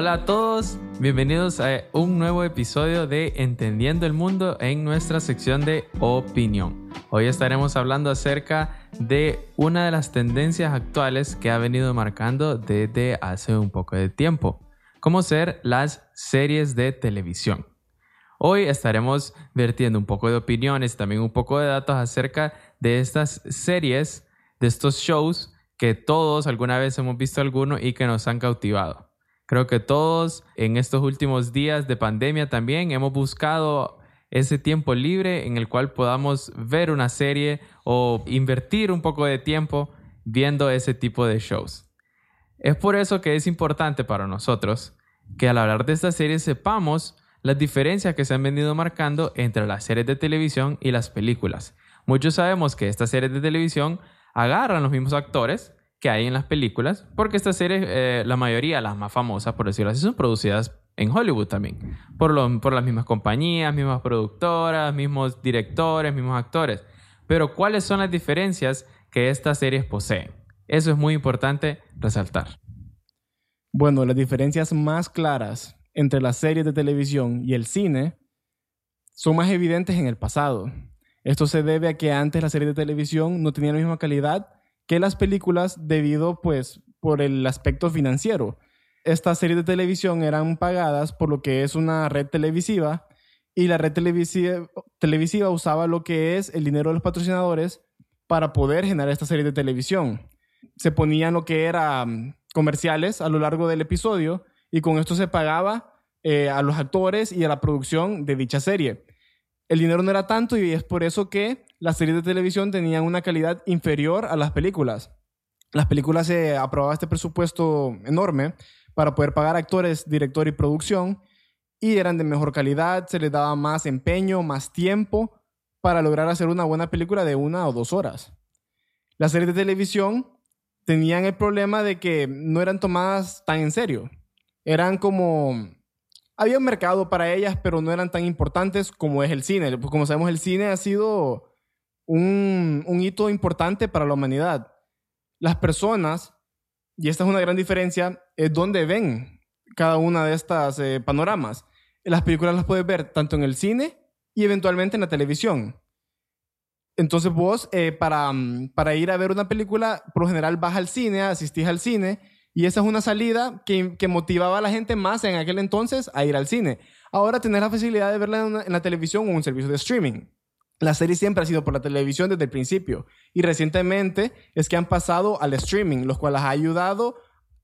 Hola a todos, bienvenidos a un nuevo episodio de Entendiendo el Mundo en nuestra sección de opinión. Hoy estaremos hablando acerca de una de las tendencias actuales que ha venido marcando desde hace un poco de tiempo, como ser las series de televisión. Hoy estaremos vertiendo un poco de opiniones, también un poco de datos acerca de estas series, de estos shows que todos alguna vez hemos visto alguno y que nos han cautivado. Creo que todos en estos últimos días de pandemia también hemos buscado ese tiempo libre en el cual podamos ver una serie o invertir un poco de tiempo viendo ese tipo de shows. Es por eso que es importante para nosotros que al hablar de esta serie sepamos las diferencias que se han venido marcando entre las series de televisión y las películas. Muchos sabemos que estas series de televisión agarran los mismos actores que hay en las películas, porque estas series, eh, la mayoría, las más famosas, por decirlo así, son producidas en Hollywood también, por, por las mismas compañías, mismas productoras, mismos directores, mismos actores. Pero ¿cuáles son las diferencias que estas series poseen? Eso es muy importante resaltar. Bueno, las diferencias más claras entre las series de televisión y el cine son más evidentes en el pasado. Esto se debe a que antes las series de televisión no tenían la misma calidad que las películas debido pues por el aspecto financiero. Estas series de televisión eran pagadas por lo que es una red televisiva y la red televisiva, televisiva usaba lo que es el dinero de los patrocinadores para poder generar esta serie de televisión. Se ponían lo que eran comerciales a lo largo del episodio y con esto se pagaba eh, a los actores y a la producción de dicha serie. El dinero no era tanto y es por eso que las series de televisión tenían una calidad inferior a las películas. Las películas se aprobaba este presupuesto enorme para poder pagar actores, director y producción y eran de mejor calidad, se les daba más empeño, más tiempo para lograr hacer una buena película de una o dos horas. Las series de televisión tenían el problema de que no eran tomadas tan en serio. Eran como... Había un mercado para ellas, pero no eran tan importantes como es el cine. Como sabemos, el cine ha sido un, hito importante para la humanidad. Las personas, y esta es una gran diferencia, es donde ven cada una de estas eh, panoramas. Las películas las puedes ver tanto en el cine y eventualmente en la televisión. Entonces vos, eh, para, para ir a ver una película, por lo general vas al cine, asistís al cine, y esa es una salida que, motivaba a la gente más en aquel entonces a ir al cine. Ahora tener la facilidad de verla en la televisión o un servicio de streaming. La serie siempre ha sido por la televisión desde el principio y recientemente es que han pasado al streaming, lo cual ha ayudado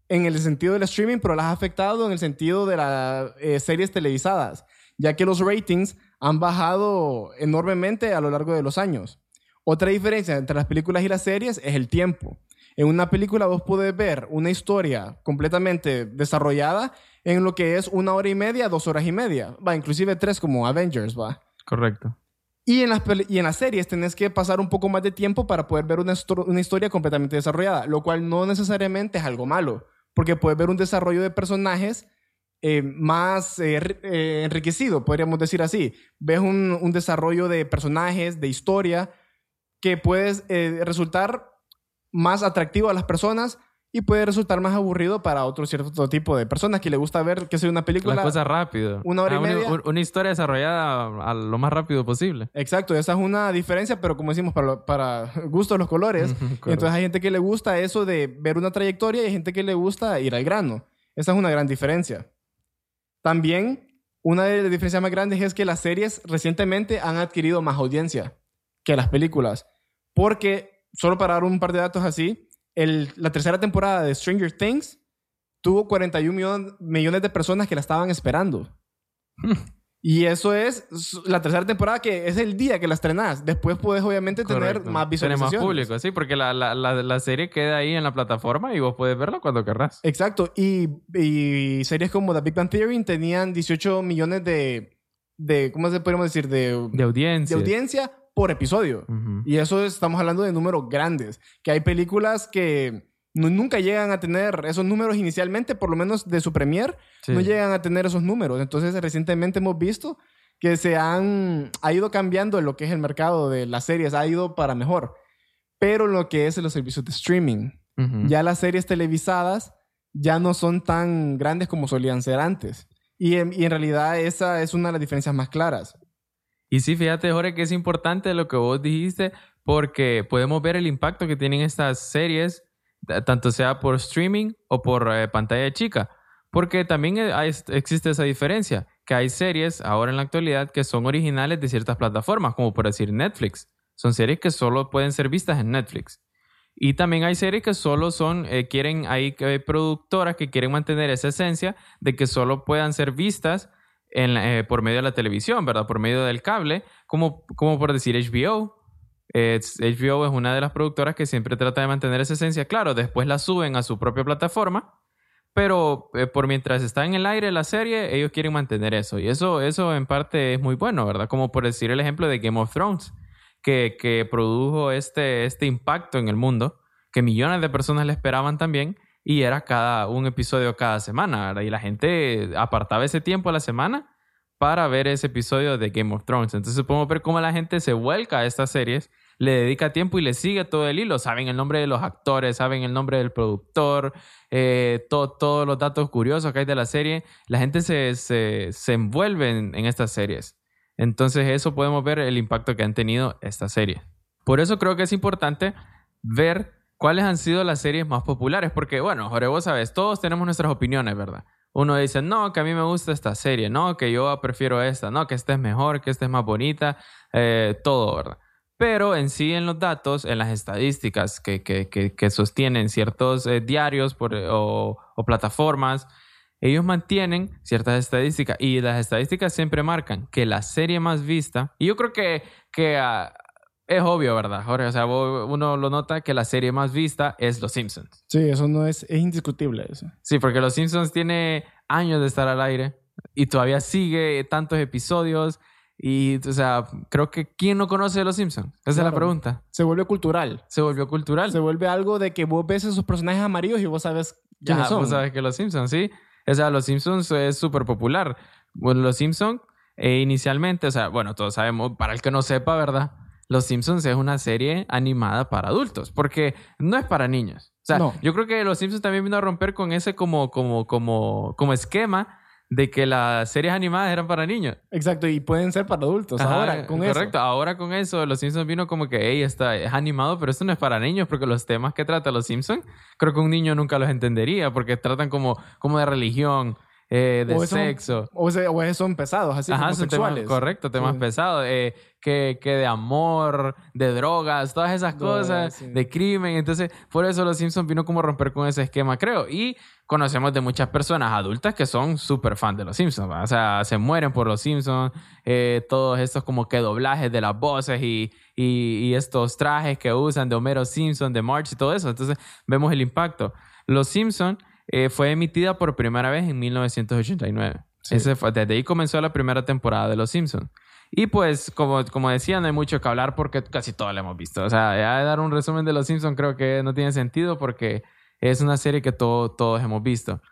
en el sentido del streaming, pero las ha afectado en el sentido de las eh, series televisadas, ya que los ratings han bajado enormemente a lo largo de los años. Otra diferencia entre las películas y las series es el tiempo. En una película vos podés ver una historia completamente desarrollada en lo que es una hora y media, dos horas y media, va, inclusive tres como Avengers, va. Correcto. Y en, las, y en las series tenés que pasar un poco más de tiempo para poder ver una, una historia completamente desarrollada, lo cual no necesariamente es algo malo, porque puedes ver un desarrollo de personajes eh, más eh, eh, enriquecido, podríamos decir así. Ves un, un, desarrollo de personajes, de historia, que puede resultar más atractivo a las personas y puede resultar más aburrido para otro cierto tipo de personas que le gusta ver que sea una película. Las cosas rápido. Una hora y ah, media. Una, historia desarrollada a lo más rápido posible. Exacto, esa es una diferencia, pero como decimos, para, para gustos los colores. Entonces hay gente que le gusta eso de ver una trayectoria y hay gente que le gusta ir al grano. Esa es una gran diferencia. También, una de las diferencias más grandes es que las series recientemente han adquirido más audiencia que las películas. Porque, solo para dar un par de datos así, la tercera temporada de Stranger Things tuvo 41 millones de personas que la estaban esperando. y eso es la tercera temporada que es el día que la estrenas. Después puedes obviamente tener más visualizaciones. Tener más público, sí, porque la, la, la, serie queda ahí en la plataforma y vos puedes verla cuando querrás. Exacto. Y, y series como The Big Bang Theory tenían 18 millones de, de ¿cómo se podemos decir? De, de audiencia. De audiencia por episodio. Y eso estamos hablando de números grandes, que hay películas que nunca llegan a tener esos números inicialmente, por lo menos de su premier, no llegan a tener esos números. Entonces, recientemente hemos visto que se han, ha ido cambiando lo que es el mercado de las series, ha ido para mejor. Pero lo que es los servicios de streaming, ya las series televisadas ya no son tan grandes como solían ser antes. Y en, y en realidad esa es una de las diferencias más claras. Y sí, fíjate, Jorge, que es importante lo que vos dijiste, porque podemos ver el impacto que tienen estas series, tanto sea por streaming o por eh, pantalla chica. Porque también existe esa diferencia, que hay series ahora en la actualidad que son originales de ciertas plataformas, como por decir Netflix. Son series que solo pueden ser vistas en Netflix. Y también hay series que solo son, eh, quieren, hay, hay productoras que quieren mantener esa esencia de que solo puedan ser vistas eh, por medio de la televisión, ¿verdad? Por medio del cable, como, como por decir HBO. HBO es una de las productoras que siempre trata de mantener esa esencia. Claro, después la suben a su propia plataforma, pero eh, por mientras está en el aire la serie, ellos quieren mantener eso. Y eso, eso en parte es muy bueno, ¿verdad? Como por decir el ejemplo de Game of Thrones, que, que produjo este, este impacto en el mundo, que millones de personas le esperaban también y era cada un episodio cada semana. Y la gente apartaba ese tiempo a la semana para ver ese episodio de Game of Thrones. Entonces podemos ver cómo la gente se vuelca a estas series, le dedica tiempo y le sigue todo el hilo. Saben el nombre de los actores, saben el nombre del productor, eh, todos los datos curiosos que hay de la serie. La gente se, se, envuelve en, en estas series. Entonces eso podemos ver el impacto que han tenido estas series. Por eso creo que es importante ver ¿Cuáles han sido las series más populares? Porque, bueno, Jorge, vos sabes, todos tenemos nuestras opiniones, ¿verdad? Uno dice, no, que a mí me gusta esta serie, no, que yo prefiero esta, no, que esta es mejor, que esta es más bonita, eh, todo, ¿verdad? Pero en sí, en los datos, en las estadísticas que, que, que, sostienen ciertos eh, diarios o, o, plataformas, ellos mantienen ciertas estadísticas y las estadísticas siempre marcan que la serie más vista, y yo creo que, que ah, es obvio, ¿verdad, Jorge? O sea, uno lo nota que la serie más vista es Los Simpsons. Sí, eso no es, es indiscutible eso. Sí, porque Los Simpsons tiene años de estar al aire y todavía sigue tantos episodios y, o sea, creo que ¿quién no conoce Los Simpsons? Esa es la pregunta. Se vuelve cultural. Se volvió cultural. Se vuelve algo de que vos ves esos personajes amarillos y vos sabes quiénes son. Vos sabes que Los Simpsons, sí. O sea, Los Simpsons es súper popular. Bueno, Los Simpsons eh, inicialmente, o sea, bueno, todos sabemos, para el que no sepa, ¿verdad? Los Simpsons es una serie animada para adultos, porque no es para niños. O sea, yo creo que Los Simpsons también vino a romper con ese como, como, como, como esquema de que las series animadas eran para niños. Exacto, y pueden ser para adultos ahora con eso. Correcto, ahora con eso Los Simpsons vino como que, hey, está, es animado, pero esto no es para niños, porque los temas que trata Los Simpsons, creo que un niño nunca los entendería, porque tratan como, como de religión, eh, de sexo. o, o, son pesados, así como sexuales. correcto, temas pesados. Eh, que, que, de amor, de drogas, todas esas cosas, de crimen. Entonces, por eso Los Simpsons vino como a romper con ese esquema, creo. Y conocemos de muchas personas adultas que son súper fan de Los Simpsons. O sea, se mueren por Los Simpsons. Eh, todos estos como que doblajes de las voces y, y, y estos trajes que usan de Homero Simpson, de March y todo eso. Entonces, vemos el impacto. Los Simpsons eh, fue emitida por primera vez en 1989. Ese fue, desde ahí comenzó la primera temporada de Los Simpsons. Y pues, como, como decía, no hay mucho que hablar porque casi todo lo hemos visto. O sea, ya dar un resumen de Los Simpsons creo que no tiene sentido porque es una serie que todos hemos visto.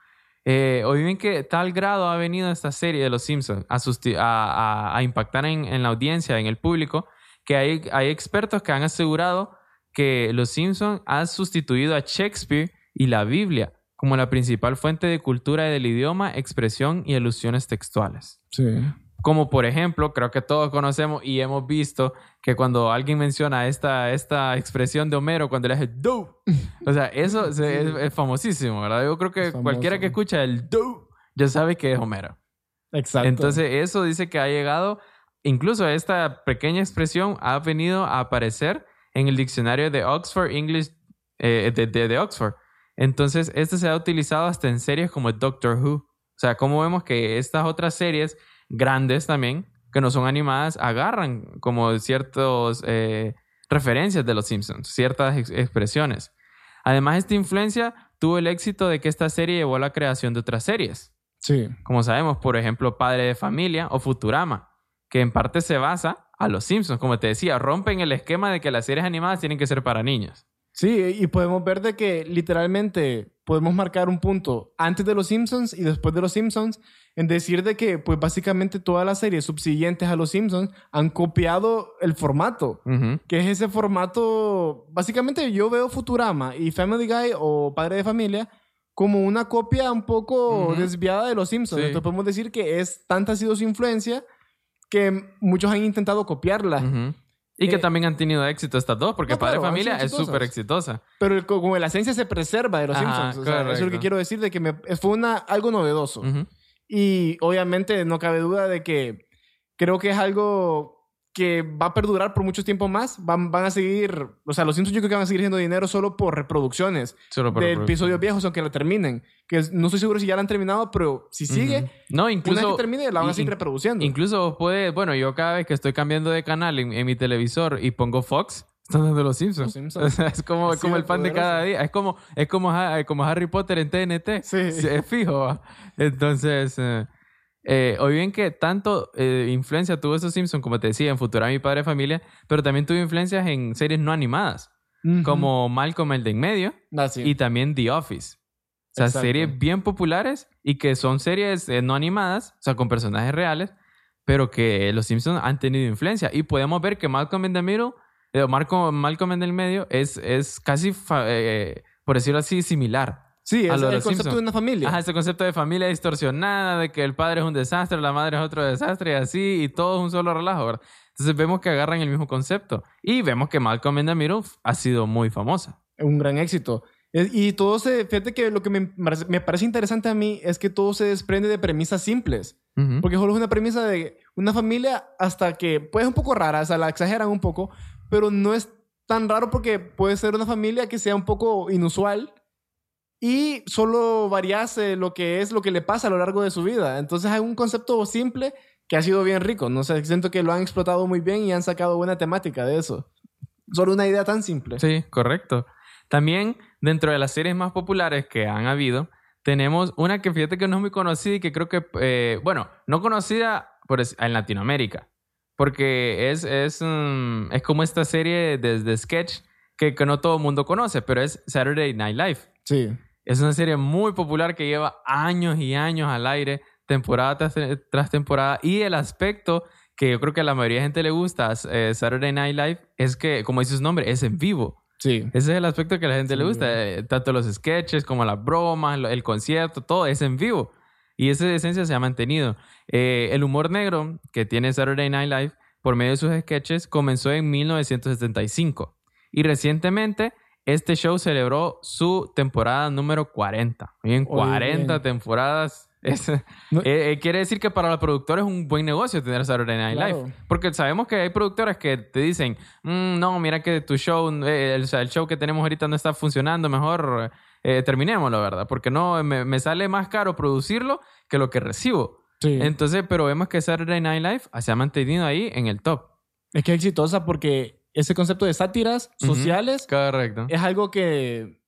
Eh, hoy bien que tal grado ha venido esta serie de Los Simpsons a, a, impactar en, en, la audiencia, en el público, que hay, hay expertos que han asegurado que Los Simpsons han sustituido a Shakespeare y la Biblia como la principal fuente de cultura del idioma, expresión y alusiones textuales. Sí. Como por ejemplo, creo que todos conocemos y hemos visto que cuando alguien menciona esta, esta expresión de Homero, cuando le hace do, o sea, eso es, famosísimo, ¿verdad? Yo creo que cualquiera que escucha el do ya sabe que es Homero. Exacto. Entonces, eso dice que ha llegado, incluso esta pequeña expresión ha venido a aparecer en el diccionario de Oxford English, eh, de, de Oxford. Entonces, este se ha utilizado hasta en series como Doctor Who. O sea, como vemos que estas otras series grandes también, que no son animadas, agarran como ciertas eh, referencias de los Simpsons, ciertas expresiones. Además, esta influencia tuvo el éxito de que esta serie llevó a la creación de otras series. Sí. Como sabemos, por ejemplo, Padre de Familia o Futurama, que en parte se basa a los Simpsons. Como te decía, rompen el esquema de que las series animadas tienen que ser para niños. Sí, y podemos ver de que literalmente podemos marcar un punto antes de los Simpsons y después de los Simpsons en decir de que pues básicamente todas las series subsiguientes a los Simpsons han copiado el formato, que es ese formato, básicamente yo veo Futurama y Family Guy o Padre de Familia como una copia un poco Ujú. desviada de Los Simpsons. Sí. Entonces podemos decir que es tanta ha sido su influencia que muchos han intentado copiarla. Ujú. Y que Eh, también han tenido éxito estas dos, porque no, Padre claro, Familia es súper exitosa. Pero el- como la esencia se preserva de Los Ajá, Simpsons. O sea, eso es lo que quiero decir, de que me- fue una, algo novedoso. Ujú. Y obviamente no cabe duda de que creo que es algo que va a perdurar por mucho tiempo más. Van, van a seguir, o sea, los Simpsons yo creo que van a seguir haciendo dinero solo por reproducciones Solo por de reproducción. episodios viejos, aunque la terminen. Que es- no estoy seguro si ya la han terminado, pero si sigue, Ujú. No, una vez incluso... que termine, la van a seguir reproduciendo. Incluso puede, bueno, yo cada vez que estoy cambiando de canal en, en mi televisor y pongo Fox, están dando los Simpsons. Los Simpsons. O sea, es como, Así como de el pan de poderoso. cada día. Es como, es como, como Harry Potter en TNT. Sí. es fijo. Entonces, eh, eh, o bien que tanto eh, influencia tuvo esos Simpsons, como te decía, en Futurama y Padre Familia, pero también tuvo influencias en series no animadas, Ujú. como Malcolm el de en medio Ah, sí. y también The Office. O sea, Exacto. series bien populares y que son series eh, no animadas, o sea, con personajes reales, pero que los Simpsons han tenido influencia. Y podemos ver que Malcolm in the Middle, eh, Marco- Malcolm en el medio, es, es casi, eh, por decirlo así, similar. Sí, es el concepto Simpsons. de una familia. Ajá, ese concepto de familia distorsionada, de que el padre es un desastre, la madre es otro desastre y así, y todo es un solo relajo, ¿verdad? Entonces vemos que agarran el mismo concepto. Y vemos que Malcolm in the Middle ha sido muy famosa. un gran éxito. Y todo se, fíjate que lo que me, parece- me parece interesante a mí es que todo se desprende de premisas simples. Porque solo es una premisa de una familia hasta que, pues es un poco rara, o sea, la exageran un poco, pero no es tan raro porque puede ser una familia que sea un poco inusual y solo variase lo que es lo que le pasa a lo largo de su vida. Entonces hay un concepto simple que ha sido bien rico. No sé, siento que lo han explotado muy bien y han sacado buena temática de eso. Solo una idea tan simple. Sí, correcto. También dentro de las series más populares que han habido, tenemos una que fíjate que no es muy conocida y que creo que, eh, bueno, no conocida por en Latinoamérica, porque es, es, mm, es como esta serie de, de sketch que, que no todo el mundo conoce, pero es Saturday Night Live. Sí. Es una serie muy popular que lleva años y años al aire, temporada tras, tras temporada. Y el aspecto que yo creo que a la mayoría de gente le gusta eh, Saturday Night Live es que, como dice su nombre, es en vivo. Sí. Ese es el aspecto que a la gente le gusta. eh, tanto los sketches como las bromas, el concierto, todo es en vivo. Y esa esencia se ha mantenido. Eh, el humor negro que tiene Saturday Night Live por medio de sus sketches comenzó en 1975. Y recientemente este show celebró su temporada número 40. Bien, Oye, 40 bien. temporadas. Es- No- eh, eh, quiere decir que para los productores es un buen negocio tener Saturday Night Claro. Live. Porque sabemos que hay productores que te dicen, "Mm, no, mira que tu show, eh, el, el show que tenemos ahorita no está funcionando, mejor eh, terminémoslo, ¿verdad? Porque no, me, me sale más caro producirlo que lo que recibo. Sí. Entonces, pero vemos que Saturday Night Live se ha mantenido ahí en el top. Es que es exitosa porque ese concepto de sátiras sociales Correcto. es algo que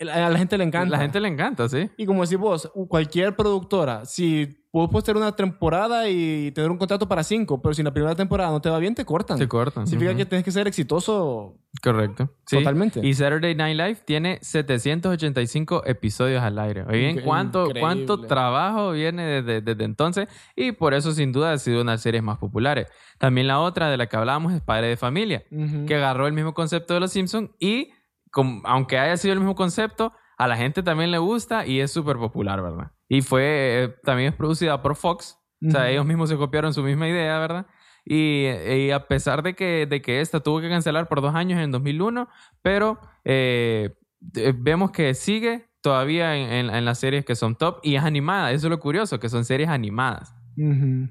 a la gente le encanta. La gente le encanta, sí. Y como decís vos, cualquier productora, si puedes tener una temporada y tener un contrato para cinco, pero si en la primera temporada no te va bien, te cortan. Se cortan. Significa Ujú. que tienes que ser exitoso Correcto. Sí. totalmente. Y Saturday Night Live tiene 785 episodios al aire. Oigan, ¿cuánto, increíble. cuánto trabajo viene desde, desde entonces? Y por eso, sin duda, ha sido una de las series más populares. También la otra de la que hablábamos es Padre de Familia, Ujú. que agarró el mismo concepto de Los Simpsons y, com- aunque haya sido el mismo concepto, a la gente también le gusta y es súper popular, ¿verdad? Y fue, eh, también es producida por Fox. O sea, ellos mismos se copiaron su misma idea, ¿verdad? Y, y a pesar de que, de que esta tuvo que cancelar por dos años en 2001, pero eh, eh, vemos que sigue todavía en, en- en las series que son top y es animada. Eso es lo curioso, que son series animadas. Ujú.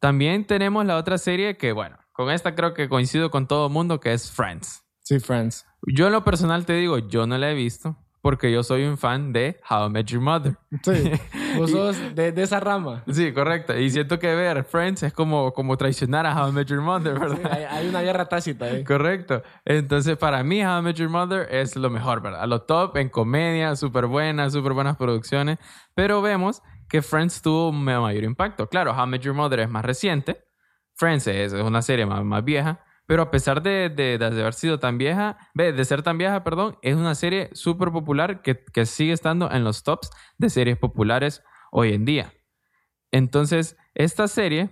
También tenemos la otra serie que, bueno, con esta creo que coincido con todo el mundo, que es Friends. Sí, Friends. Yo en lo personal te digo, yo no la he visto porque yo soy un fan de How I Met Your Mother. Sí. Vos Y- sos de, de esa rama. Sí, correcto. Y siento que ver Friends es como, como traicionar a How I Met Your Mother, ¿verdad? Sí, hay, hay una guerra tácita ahí. Correcto. Entonces, para mí, How I Met Your Mother es lo mejor, ¿verdad? Lo top en comedia, súper buena, súper buenas producciones. Pero vemos que Friends tuvo un mayor impacto. Claro, How I Met Your Mother es más reciente. Friends es, es una serie más, más vieja. Pero a pesar de, de- de haber sido tan vieja, de ser tan vieja, perdón, es una serie súper popular que, que sigue estando en los tops de series populares hoy en día. Entonces, esta serie,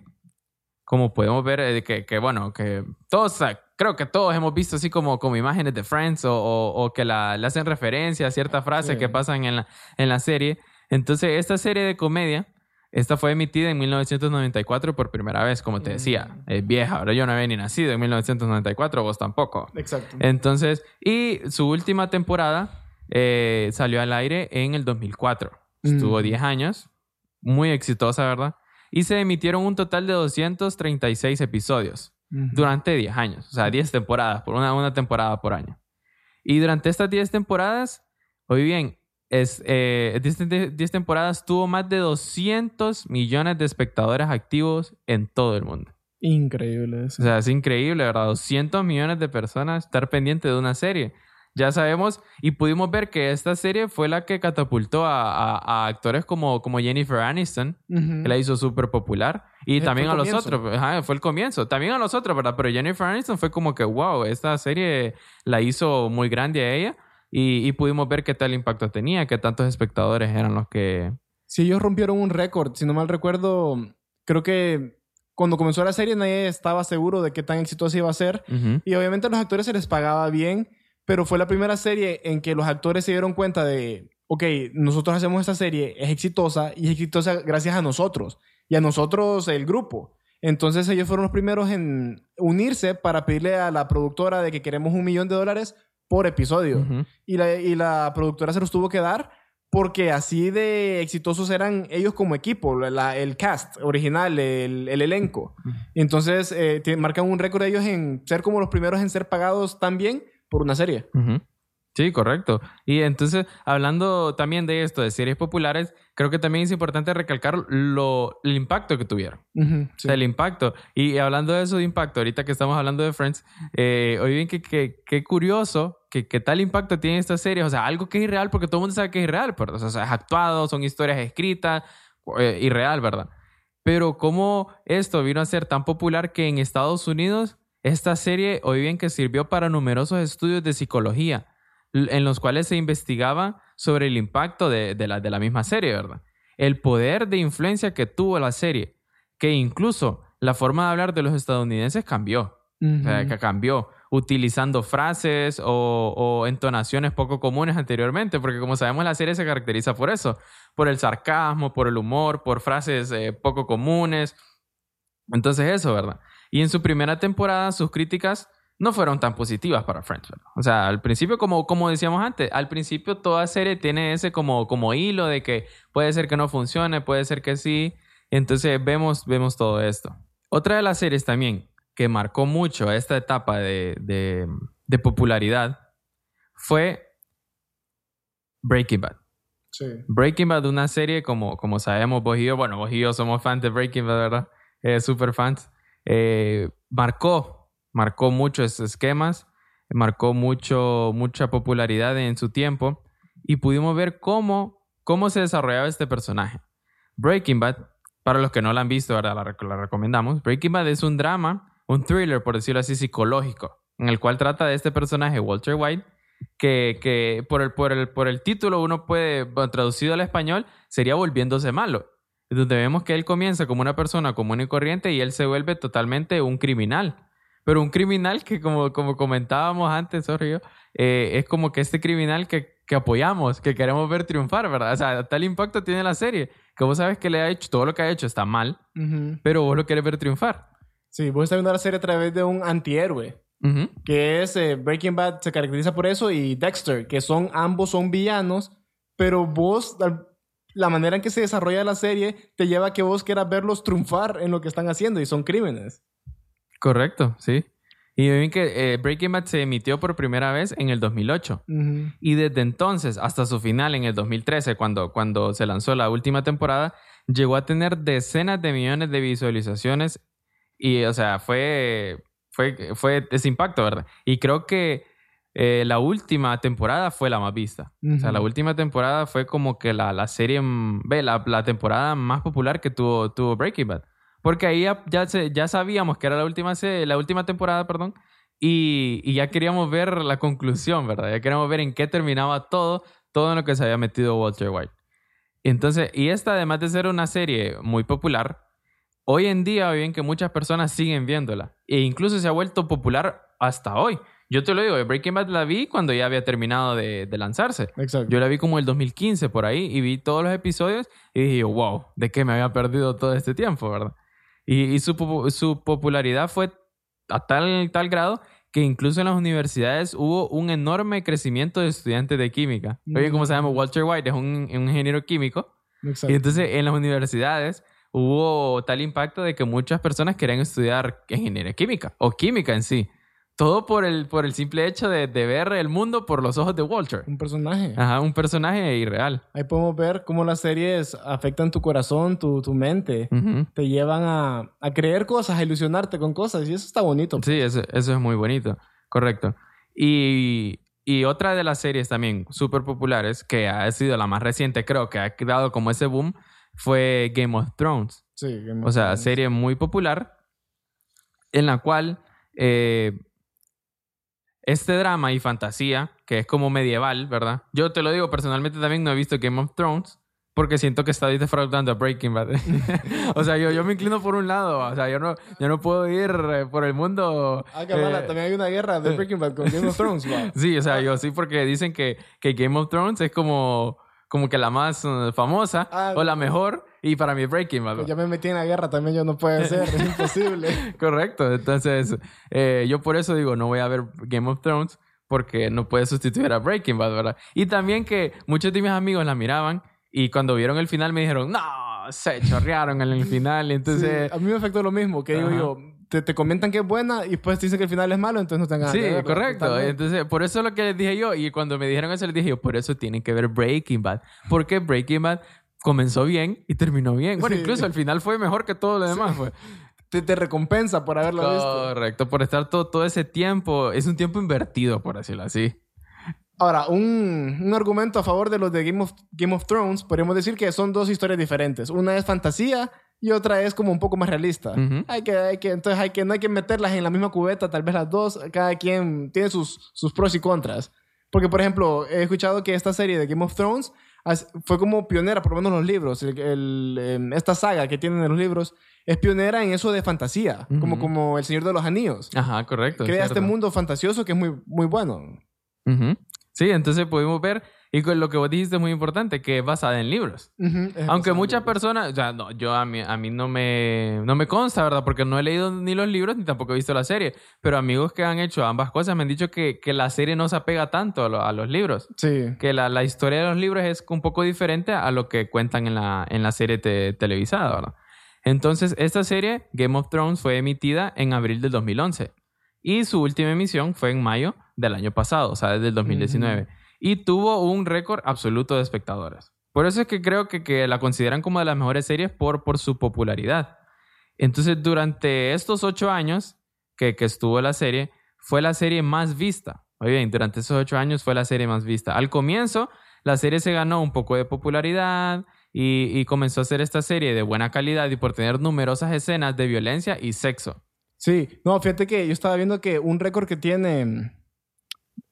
como podemos ver, eh, que, que, bueno, que todos, creo que todos hemos visto así como, como imágenes de Friends o, o, que la, le hacen referencia a ciertas frases que pasan en la, en la serie. Entonces, esta serie de comedia, esta fue emitida en 1994 por primera vez, como te decía. Mm. Es vieja, ahora yo no había ni nacido en 1994, vos tampoco. Exacto. Entonces, y su última temporada eh, salió al aire en el 2004. Estuvo 10 mm. años, muy exitosa, ¿verdad? Y se emitieron un total de 236 episodios durante 10 años, o sea, 10 temporadas, por una, una temporada por año. Y durante estas 10 temporadas, hoy bien, es, eh, 10, temporadas tuvo más de 200 millones de espectadores activos en todo el mundo. Increíble eso. O sea, es increíble, ¿verdad? 200 millones de personas estar pendientes de una serie ya sabemos y pudimos ver que esta serie fue la que catapultó a, actores como, como Jennifer Aniston, que la hizo súper popular, y también a los otros, fue el comienzo, también a los otros, ¿verdad? Pero Jennifer Aniston fue como que, wow, esta serie la hizo muy grande a ella y, pudimos ver qué tal impacto tenía, qué tantos espectadores eran los que... Sí, ellos rompieron un récord, si no mal recuerdo, creo que cuando comenzó la serie nadie estaba seguro de qué tan exitosa iba a ser. Y obviamente a los actores se les pagaba bien pero fue la primera serie en que los actores se dieron cuenta de, ok, nosotros hacemos esta serie, es exitosa y es exitosa gracias a nosotros y a nosotros el grupo. Entonces ellos fueron los primeros en unirse para pedirle a la productora de que queremos un millón de dólares por episodio. y, la, y la productora se los tuvo que dar porque así de exitosos eran ellos como equipo, el cast original, el, elenco. Entonces eh, marcan un récord ellos en ser como los primeros en ser pagados tan bien por una serie. Sí, correcto. Y entonces, hablando también de esto, de series populares, creo que también es importante recalcar lo, el impacto que tuvieron. o sea, el impacto. Y hablando de eso de impacto, ahorita que estamos hablando de Friends, eh, hoy bien que, que, curioso que, tal impacto tiene esta serie. O sea, algo que es irreal, porque todo el mundo sabe que es irreal, pero, o sea, es actuado, son historias escritas, eh, irreal, ¿verdad? Pero cómo esto vino a ser tan popular que en Estados Unidos esta serie, hoy bien que sirvió para numerosos estudios de psicología, en los cuales se investigaba sobre el impacto de, la, de la misma serie, ¿verdad? El poder de influencia que tuvo la serie, que incluso la forma de hablar de los estadounidenses cambió. O sea, que cambió utilizando frases o, entonaciones poco comunes anteriormente, porque como sabemos la serie se caracteriza por eso, por el sarcasmo, por el humor, por frases eh, poco comunes. Entonces eso, ¿verdad? Y en su primera temporada sus críticas no fueron tan positivas para Friends. O sea, al principio, como, como decíamos antes, al principio toda serie tiene ese como, como hilo de que puede ser que no funcione, puede ser que sí. Entonces vemos, vemos todo esto. Otra de las series también que marcó mucho esta etapa de, de, popularidad fue Breaking Bad. Sí. Breaking Bad, una serie como, como sabemos, vos y yo, bueno, vos y yo somos fans de Breaking Bad, ¿verdad? Eh, super fans. Eh, marcó, marcó muchos esquemas, marcó mucho, mucha popularidad en su tiempo y pudimos ver cómo, cómo se desarrollaba este personaje. Breaking Bad, para los que no la han visto, ahora la, recomendamos. Breaking Bad es un drama, un thriller, por decirlo así, psicológico, en el cual trata de este personaje, Walter White, que, que por, el, por, el, por el título uno puede, traducido al español, sería volviéndose malo donde vemos que él comienza como una persona común y corriente y él se vuelve totalmente un criminal. Pero un criminal que, como, como comentábamos antes, sorry, eh, es como que este criminal que, que, apoyamos, que queremos ver triunfar, ¿verdad? O sea, tal impacto tiene la serie, que vos sabes que le ha hecho, todo lo que ha hecho está mal, pero vos lo quieres ver triunfar. Sí, vos estás viendo la serie a través de un antihéroe, que es eh, Breaking Bad, se caracteriza por eso, y Dexter, que son ambos son villanos, pero vos la manera en que se desarrolla la serie te lleva a que vos quieras verlos triunfar en lo que están haciendo y son crímenes. Correcto, sí. Y ven que eh, Breaking Bad se emitió por primera vez en el 2008. Y desde entonces hasta su final en el 2013, cuando, cuando se lanzó la última temporada, llegó a tener decenas de millones de visualizaciones. Y, o sea, fue, fue, fue ese impacto, ¿verdad? Y creo que eh, la última temporada fue la más vista. O sea, la última temporada fue como que la, la serie, mm, ve, la, la, temporada más popular que tuvo, tuvo Breaking Bad. Porque ahí ya, ya, ya sabíamos que era la última, la última temporada, perdón, y, y, ya queríamos ver la conclusión, ¿verdad? Ya queríamos ver en qué terminaba todo, todo en lo que se había metido Walter White. Entonces, y esta además de ser una serie muy popular, hoy en día ven que muchas personas siguen viéndola. E incluso se ha vuelto popular hasta hoy. Yo te lo digo, Breaking Bad la vi cuando ya había terminado de, de lanzarse. Exacto. Yo la vi como el 2015 por ahí y vi todos los episodios y dije, wow, ¿de qué me había perdido todo este tiempo, verdad? Y, y su, su popularidad fue a tal, tal grado que incluso en las universidades hubo un enorme crecimiento de estudiantes de química. Oye, ¿cómo se llama? Walter White es un, un ingeniero químico. Exacto. Y entonces en las universidades hubo tal impacto de que muchas personas querían estudiar ingeniería química o química en sí. Todo por el, por el simple hecho de, de ver el mundo por los ojos de Walter. Un personaje. Ajá, un personaje irreal. Ahí podemos ver cómo las series afectan tu corazón, tu, tu mente. Te llevan a, a creer cosas, a ilusionarte con cosas. Y eso está bonito. Sí, eso, eso es muy bonito. Correcto. Y, y otra de las series también súper populares, que ha sido la más reciente, creo que ha dado como ese boom, fue Game of Thrones. Sí. Game of O sea, Thrones. serie muy popular en la cual eh, este drama y fantasía, que es como medieval, ¿verdad? Yo te lo digo, personalmente también no he visto Game of Thrones porque siento que está defraudando a Breaking Bad. o sea, yo, yo me inclino por un lado. O sea, yo no, yo no puedo ir eh, por el mundo... Ah, cabal, eh, también hay una guerra de Breaking Bad con Game of Thrones. va. Sí, o sea, yo sí porque dicen que, que Game of Thrones es como, como que la más eh, famosa Ah, o la mejor y para mí Breaking Bad. Pues ya me metí en la guerra también, yo no puede ser, es imposible. Correcto. Entonces, eh, yo por eso digo, no voy a ver Game of Thrones porque no puede sustituir a Breaking Bad, ¿verdad? Y también que muchos de mis amigos la miraban y cuando vieron el final me dijeron, no, se chorrearon en el final. Entonces, Sí, a mí me afectó lo mismo, que digo yo, te, te comentan que es buena y después te dicen que el final es malo, entonces no tengan ganas sí, de correcto. totalmente. Entonces, por eso es lo que les dije yo. Y cuando me dijeron eso, les dije yo, por eso tienen que ver Breaking Bad. Porque Breaking Bad comenzó bien y terminó bien. Bueno, Sí. incluso el final fue mejor que todo lo demás. pues. Te, te recompensa por haberlo visto. Correcto, por estar todo, todo ese tiempo. Es un tiempo invertido, por decirlo así. Ahora, un, un argumento a favor de los de Game of, Game of Thrones, podríamos decir que son dos historias diferentes. Una es fantasía y otra es como un poco más realista. Ujú. hay que, hay que, entonces hay que, no hay que meterlas en la misma cubeta, tal vez las dos, cada quien tiene sus, sus pros y contras. Porque, por ejemplo, he escuchado que esta serie de Game of Thrones fue como pionera, por lo menos en los libros. El- el, em, esta saga que tienen en los libros es pionera en eso de fantasía, como, como El Señor de los Anillos. Ajá, correcto. Crea cierto. este mundo fantasioso que es muy, muy bueno. Sí, entonces pudimos ver, y con lo que vos dijiste es muy importante, que es basada en libros. Ujú, es Aunque muchas personas, o sea, no, yo a mí, a mí no, me, no me consta, ¿verdad? Porque no he leído ni los libros ni tampoco he visto la serie. Pero amigos que han hecho ambas cosas me han dicho que, que la serie no se apega tanto a, lo- a los libros. Sí. Que la, la historia de los libros es un poco diferente a lo que cuentan en la, en la serie te- televisada, ¿verdad? Entonces, esta serie, Game of Thrones, fue emitida en abril del 2011. Y su última emisión fue en mayo del año pasado, o sea, desde el 2019. Y tuvo un récord absoluto de espectadores. Por eso es que creo que, que la consideran como de las mejores series por, por su popularidad. Entonces, durante estos ocho años que, que estuvo la serie, fue la serie más vista. Muy bien, durante esos ocho años fue la serie más vista. Al comienzo, la serie se ganó un poco de popularidad y, y comenzó a ser esta serie de buena calidad y por tener numerosas escenas de violencia y sexo. Sí, no, fíjate que yo estaba viendo que un récord que tiene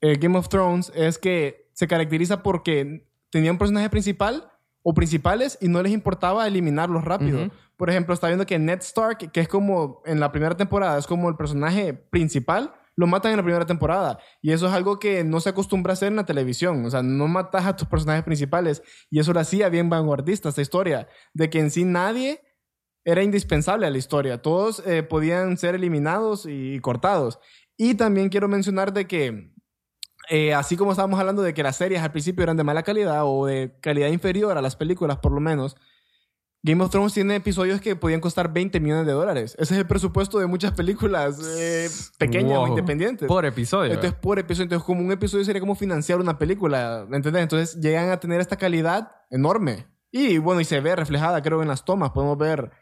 eh, Game of Thrones es que se caracteriza porque tenía un personaje principal o principales y no les importaba eliminarlos rápido. Por ejemplo, está viendo que Ned Stark, que es como en la primera temporada, es como el personaje principal, lo matan en la primera temporada. Y eso es algo que no se acostumbra a hacer en la televisión. O sea, no matas a tus personajes principales. Y eso lo hacía bien vanguardista esta historia, de que en sí nadie era indispensable a la historia. Todos eh, podían ser eliminados y cortados. Y también quiero mencionar de que, eh, así como estábamos hablando de que las series al principio eran de mala calidad o de calidad inferior a las películas, por lo menos, Game of Thrones tiene episodios que podían costar 20 millones de dólares. Ese es el presupuesto de muchas películas eh, pequeñas o independientes. Por episodio. Entonces, por episodio. Entonces, como un episodio sería como financiar una película, ¿me ¿entendés? Entonces, llegan a tener esta calidad enorme. Y bueno, y se ve reflejada, creo, en las tomas. Podemos ver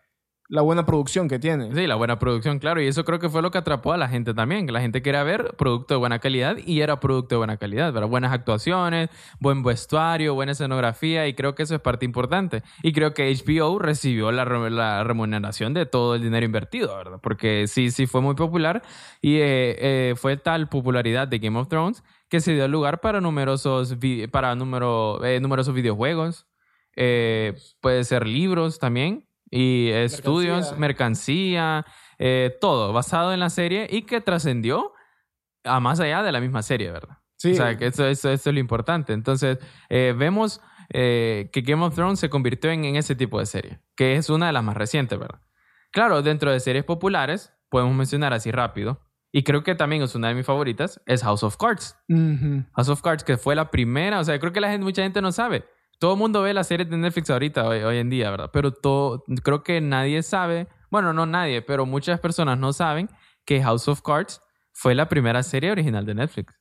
la buena producción que tiene. Sí, la buena producción, claro. Y eso creo que fue lo que atrapó a la gente también. Que la gente quería ver producto de buena calidad y era producto de buena calidad, ¿verdad? Buenas actuaciones, buen vestuario, buena escenografía y creo que eso es parte importante. Y creo que HBO recibió la, re- la remuneración de todo el dinero invertido, ¿verdad? Porque sí, sí fue muy popular y eh, eh, fue tal popularidad de Game of Thrones que se dio lugar para numerosos, para número, eh, numerosos videojuegos. Puede ser libros también y estudios, mercancía, eh, todo basado en la serie y que trascendió a más allá de la misma serie, ¿verdad? Sí. O sea, que eso, eso, es lo importante. Entonces, eh, vemos eh, que Game of Thrones se convirtió en, en, ese tipo de serie, que es una de las más recientes, ¿verdad? Claro, dentro de series populares, podemos mencionar así rápido, y creo que también es una de mis favoritas, es House of Cards. House of Cards, que fue la primera, o sea, creo que la gente, mucha gente no sabe. Todo el mundo ve las series de Netflix ahorita, hoy, hoy en día, ¿verdad? Pero todo, creo que nadie sabe, bueno, no nadie, pero muchas personas no saben que House of Cards fue la primera serie original de Netflix.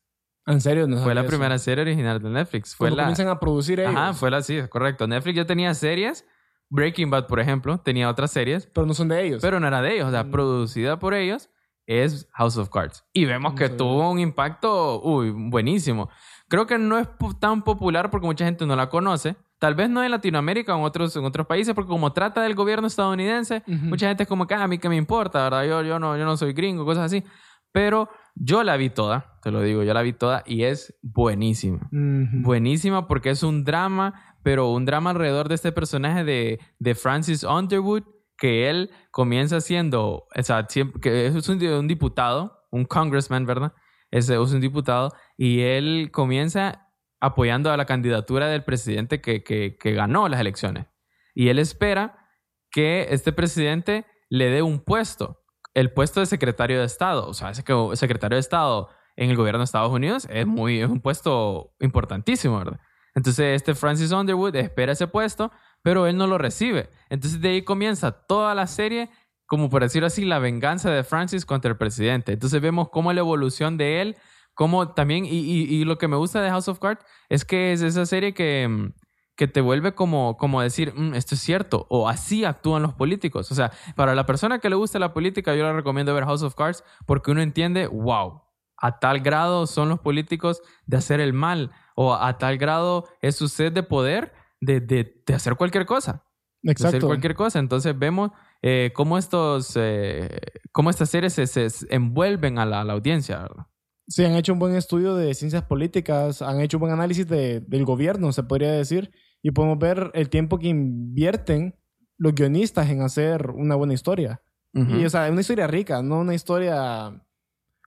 ¿En serio? No fue la primera serie original de Netflix. Fue la... comienzan a producir ellos. Ajá, fue la, sí, correcto. Netflix ya tenía series. Breaking Bad, por ejemplo, tenía otras series. Pero no son de ellos. Pero no era de ellos. O sea, mm. producida por ellos es House of Cards. Y vemos que tuvo un impacto, uy, buenísimo. Creo que no es tan popular porque mucha gente no la conoce. Tal vez no en Latinoamérica o en otros, en otros países, porque como trata del gobierno estadounidense, mucha gente es como que ah, a mí que me importa, ¿verdad? Yo, yo, no, yo no soy gringo, cosas así. Pero yo la vi toda, te lo digo, yo la vi toda y es buenísima. Buenísima porque es un drama, pero un drama alrededor de este personaje de, de Francis Underwood, que él comienza siendo, o sea, que es un, diputado, un congressman, ¿verdad? Es, es, un diputado y él comienza apoyando a la candidatura del presidente que, que, que ganó las elecciones. Y él espera que este presidente le dé un puesto, el puesto de secretario de Estado. O sea, ese secretario de Estado en el gobierno de Estados Unidos es, muy, es un puesto importantísimo, ¿verdad? Entonces, este Francis Underwood espera ese puesto pero él no lo recibe. Entonces de ahí comienza toda la serie, como por decirlo así, la venganza de Francis contra el presidente. Entonces vemos cómo la evolución de él, cómo también, y, lo que me gusta de House of Cards es que es esa serie que, mm, que te vuelve como, como decir, mm, esto es cierto, o así actúan los políticos. O sea, para la persona que le gusta la política, yo le recomiendo ver House of Cards porque uno entiende, wow, a tal grado son los políticos de hacer el mal, o a tal grado es su sed de poder de, de, hacer cualquier cosa. Exacto. De hacer cualquier cosa. Entonces vemos eh, cómo, estos, eh, cómo estas series se, envuelven a la, audiencia, ¿verdad? Sí, han hecho un buen estudio de ciencias políticas, han hecho un buen análisis de, del gobierno, se podría decir, y podemos ver el tiempo que invierten los guionistas en hacer una buena historia. Y, o sea, una historia rica, no una historia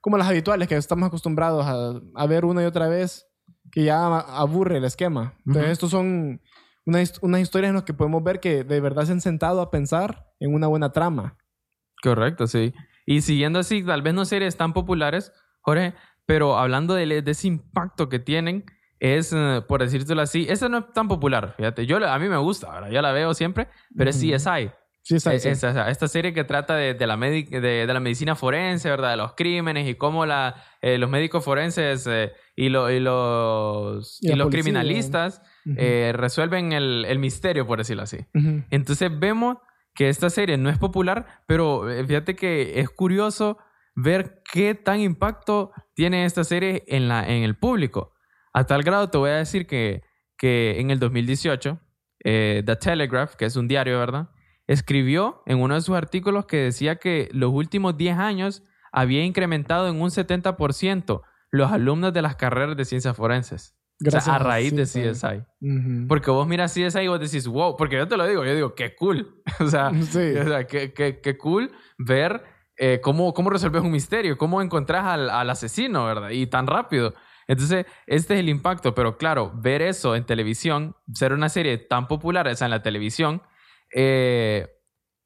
como las habituales que estamos acostumbrados a, a ver una y otra vez, que ya aburre el esquema. Entonces, estos son unas, historias en las que podemos ver que de verdad se han sentado a pensar en una buena trama. Correcto, sí. Y siguiendo así, tal vez no series tan populares, Jorge, pero hablando de, ese impacto que tienen, es, eh, por decírtelo así, esa no es tan popular, fíjate. Yo, a mí me gusta, ¿verdad? yo la veo siempre, pero es CSI. CSI, eh, sí. esta serie que trata de, la de, la medicina forense, ¿verdad? De los crímenes y cómo la, eh, los médicos forenses y, y, los, y, los criminalistas eh, resuelven el, misterio, por decirlo así. Entonces vemos que esta serie no es popular, pero eh, fíjate que es curioso ver qué tan impacto tiene esta serie en, la, en el público. A tal grado te voy a decir que, que en el 2018, eh, The Telegraph, que es un diario, ¿verdad? Escribió en uno de sus artículos que decía que los últimos 10 años había incrementado en un 70% los alumnos de las carreras de ciencias forenses. Gracias a raíz de CSI. Porque vos miras CSI y vos decís, wow, porque yo te lo digo, yo digo, qué cool. o sea, qué, qué, qué, cool ver eh, cómo, cómo resolves un misterio, cómo encontrás al, al, asesino, ¿verdad? Y tan rápido. Entonces, este es el impacto, pero claro, ver eso en televisión, ser una serie tan popular, esa en la televisión, eh,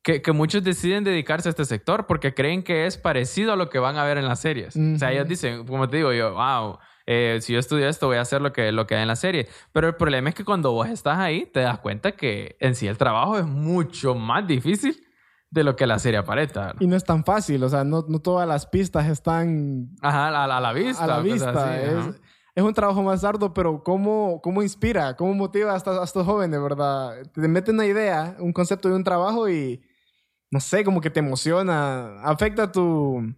que, que, muchos deciden dedicarse a este sector porque creen que es parecido a lo que van a ver en las series. O sea, ellos dicen, como te digo yo, wow eh, si yo estudio esto, voy a hacer lo que, lo que hay en la serie. Pero el problema es que cuando vos estás ahí, te das cuenta que en sí el trabajo es mucho más difícil de lo que la serie aparenta. Y no es tan fácil, o sea, no, no todas las pistas están... Ajá, a, la vista. A la vista. es, es, un trabajo más arduo, pero ¿cómo, cómo inspira? ¿Cómo motiva a estos, a estos jóvenes, verdad? Te meten una idea, un concepto de un trabajo y, no sé, como que te emociona, afecta tu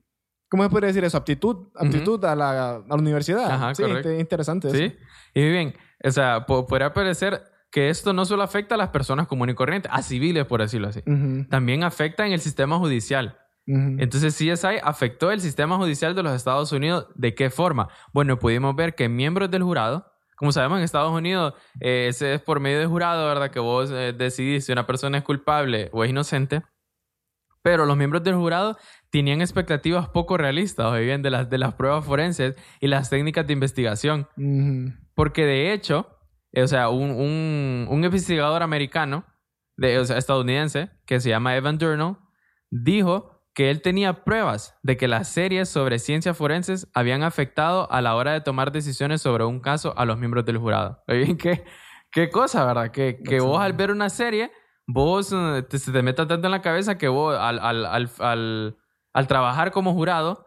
¿Cómo se podría decir eso? Aptitud, aptitud a, la, a, la, universidad. Ajá, sí, interesante. Sí, y bien, o sea, podría parecer que esto no solo afecta a las personas comunes y corrientes, a civiles, por decirlo así. También afecta en el sistema judicial. Entonces, CSI afectó el sistema judicial de los Estados Unidos. ¿De qué forma? Bueno, pudimos ver que miembros del jurado Como sabemos en Estados Unidos, eh, ese es por medio de jurado, ¿verdad? Que vos eh, decidís si una persona es culpable o es inocente. Pero los miembros del jurado tenían expectativas poco realistas, o bien, de las, de las pruebas forenses y las técnicas de investigación. Ujú. Porque de hecho, eh, o sea, un, un, un investigador americano, de, o sea, estadounidense, que se llama Evan Durnall, dijo que él tenía pruebas de que las series sobre ciencias forenses habían afectado a la hora de tomar decisiones sobre un caso a los miembros del jurado. Oye, ¿qué, qué cosa, ¿verdad? Que, que vos al ver una serie, vos eh, te, se te meta tanto en la cabeza que vos al, al, al, al, al trabajar como jurado,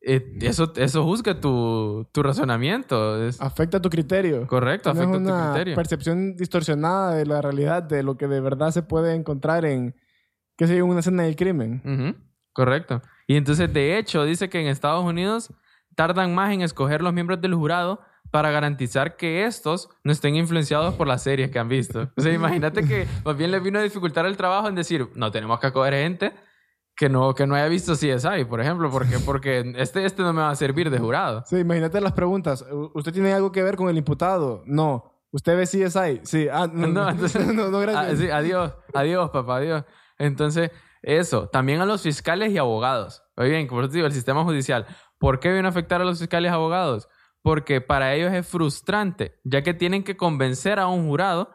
eh, eso, eso juzga tu, tu razonamiento. Es Afecta tu criterio. correcto, Tienes afecta tu una criterio. percepción distorsionada de la realidad, de lo que de verdad se puede encontrar en, qué sé yo, una escena del crimen. Ujú, Correcto. Y entonces, de hecho, dice que en Estados Unidos tardan más en escoger los miembros del jurado para garantizar que estos no estén influenciados por las series que han visto. O sea, imagínate que más bien les vino a dificultar el trabajo en decir, no, tenemos que acoger gente que no, que no haya visto CSI, por ejemplo, porque, porque este, este no me va a servir de jurado. Sí, imagínate las preguntas. ¿U- ¿Usted tiene algo que ver con el imputado? No. ¿Usted ve CSI? Sí. Ah, no, No, entonces- no, no, gracias. Ah, sí, adiós, adiós, papá, adiós. Entonces, eso, también a los fiscales y abogados. Oye, bien, eso te digo, el sistema judicial. ¿Por qué viene a afectar a los fiscales y abogados? Porque para ellos es frustrante, ya que tienen que convencer a un jurado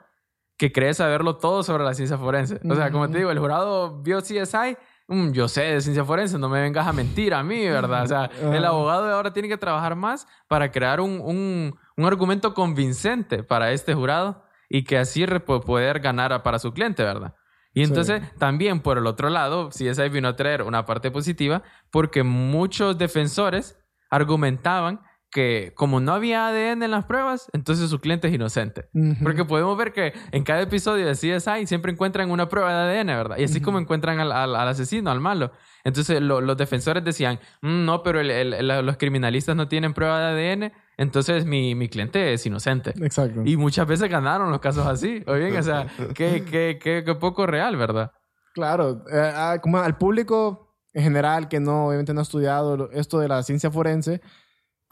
que cree saberlo todo sobre la ciencia forense. O sea, como te digo, el jurado vio CSI, mm, yo sé de ciencia forense, no me vengas a mentir a mí, ¿verdad? O sea, el abogado de ahora tiene que trabajar más para crear un, un- un argumento convincente para este jurado y que así poder ganar a- para su cliente, ¿verdad? Y Sí. entonces, también por el otro lado, CSI vino a traer una parte positiva porque muchos defensores argumentaban que como no había ADN en las pruebas, entonces su cliente es inocente. Ujú. Porque podemos ver que en cada episodio de CSI siempre encuentran una prueba de ADN, ¿verdad? Y así como encuentran al, al- al asesino, al malo. Entonces lo- los defensores decían, "Mm, no, pero el- el- el- los criminalistas no tienen prueba de ADN, entonces mi, mi cliente es inocente. Exacto. Y muchas veces ganaron los casos así. O bien, o sea, qué, qué, qué, qué poco real, ¿verdad? Claro, eh, ah, como al público en general que no, obviamente no ha estudiado esto de la ciencia forense,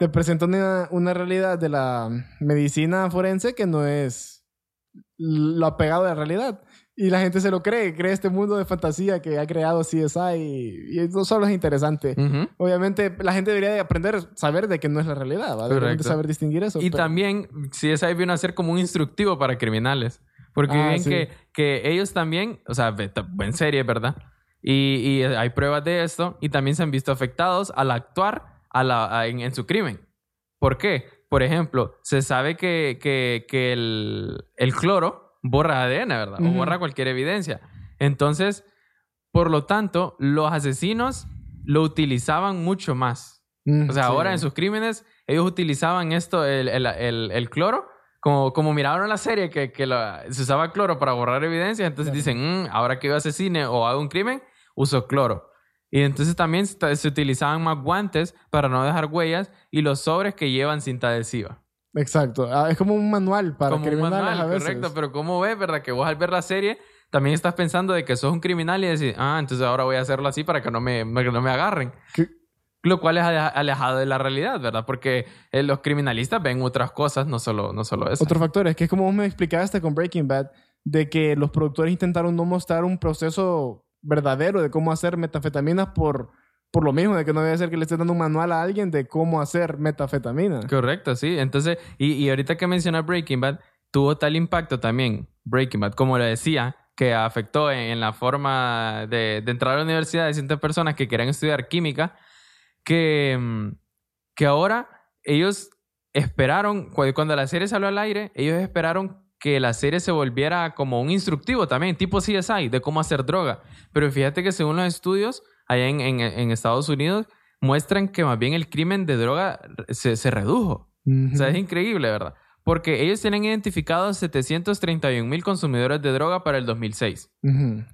te presenta una, una realidad de la medicina forense que no es lo apegado a la realidad. Y la gente se lo cree, cree este mundo de fantasía que ha creado CSI y, y eso solo es interesante. Ujú. Obviamente la gente debería de aprender, saber de que no es la realidad, ¿va? Deberían de Correcto. saber distinguir eso. Y pero- también CSI vino a ser como un instructivo para criminales. Porque Ah, ven sí. que, que ellos también, o sea, en serie, ¿verdad? Y, y hay pruebas de esto y también se han visto afectados al actuar a la, a- en, en su crimen. ¿Por qué? Por ejemplo, se sabe que, que, que el, el cloro borra ADN, ¿verdad? O Ujú. borra cualquier evidencia. Entonces, por lo tanto, los asesinos lo utilizaban mucho más. Mm, O sea, sí. ahora en sus crímenes, ellos utilizaban esto, el, el, el, el cloro, como, como miraron la serie que, que la- se usaba cloro para borrar evidencia, entonces Claro. dicen, "Mm, ahora que yo asesine o hago un crimen, uso cloro. Y entonces también se, utilizaban más guantes para no dejar huellas y los sobres que llevan cinta adhesiva. Exacto. Ah, es como un manual para como un criminales manual, a veces. correcto. Pero ¿cómo ves, verdad? Que vos al ver la serie también estás pensando de que sos un criminal y decís, ah, entonces ahora voy a hacerlo así para que no me, que no me agarren. Lo cual es ale- alejado de la realidad, ¿verdad? Porque eh, los criminalistas ven otras cosas, no solo, no solo eso. Otro factor es que es como vos me explicaste con Breaking Bad, de que los productores intentaron no mostrar un proceso verdadero de cómo hacer metafetaminas por, por lo mismo, de que no debe ser que le estés dando un manual a alguien de cómo hacer metafetamina. Correcto, sí. Entonces, y, y ahorita que mencionas Breaking Bad, tuvo tal impacto también, Breaking Bad, como lo decía, que afectó en, la forma de, de entrar a la universidad de ciertas personas que querían estudiar química, que, mm, que ahora ellos esperaron, cu- cuando la serie salió al aire, ellos esperaron que la serie se volviera como un instructivo también, tipo CSI, de cómo hacer droga. Pero fíjate que según los estudios, allá en, en- en Estados Unidos, muestran que más bien el crimen de droga se, se redujo. O sea, es increíble, ¿verdad? Porque ellos tienen identificados 731 mil consumidores de droga para el 2006. Ujú.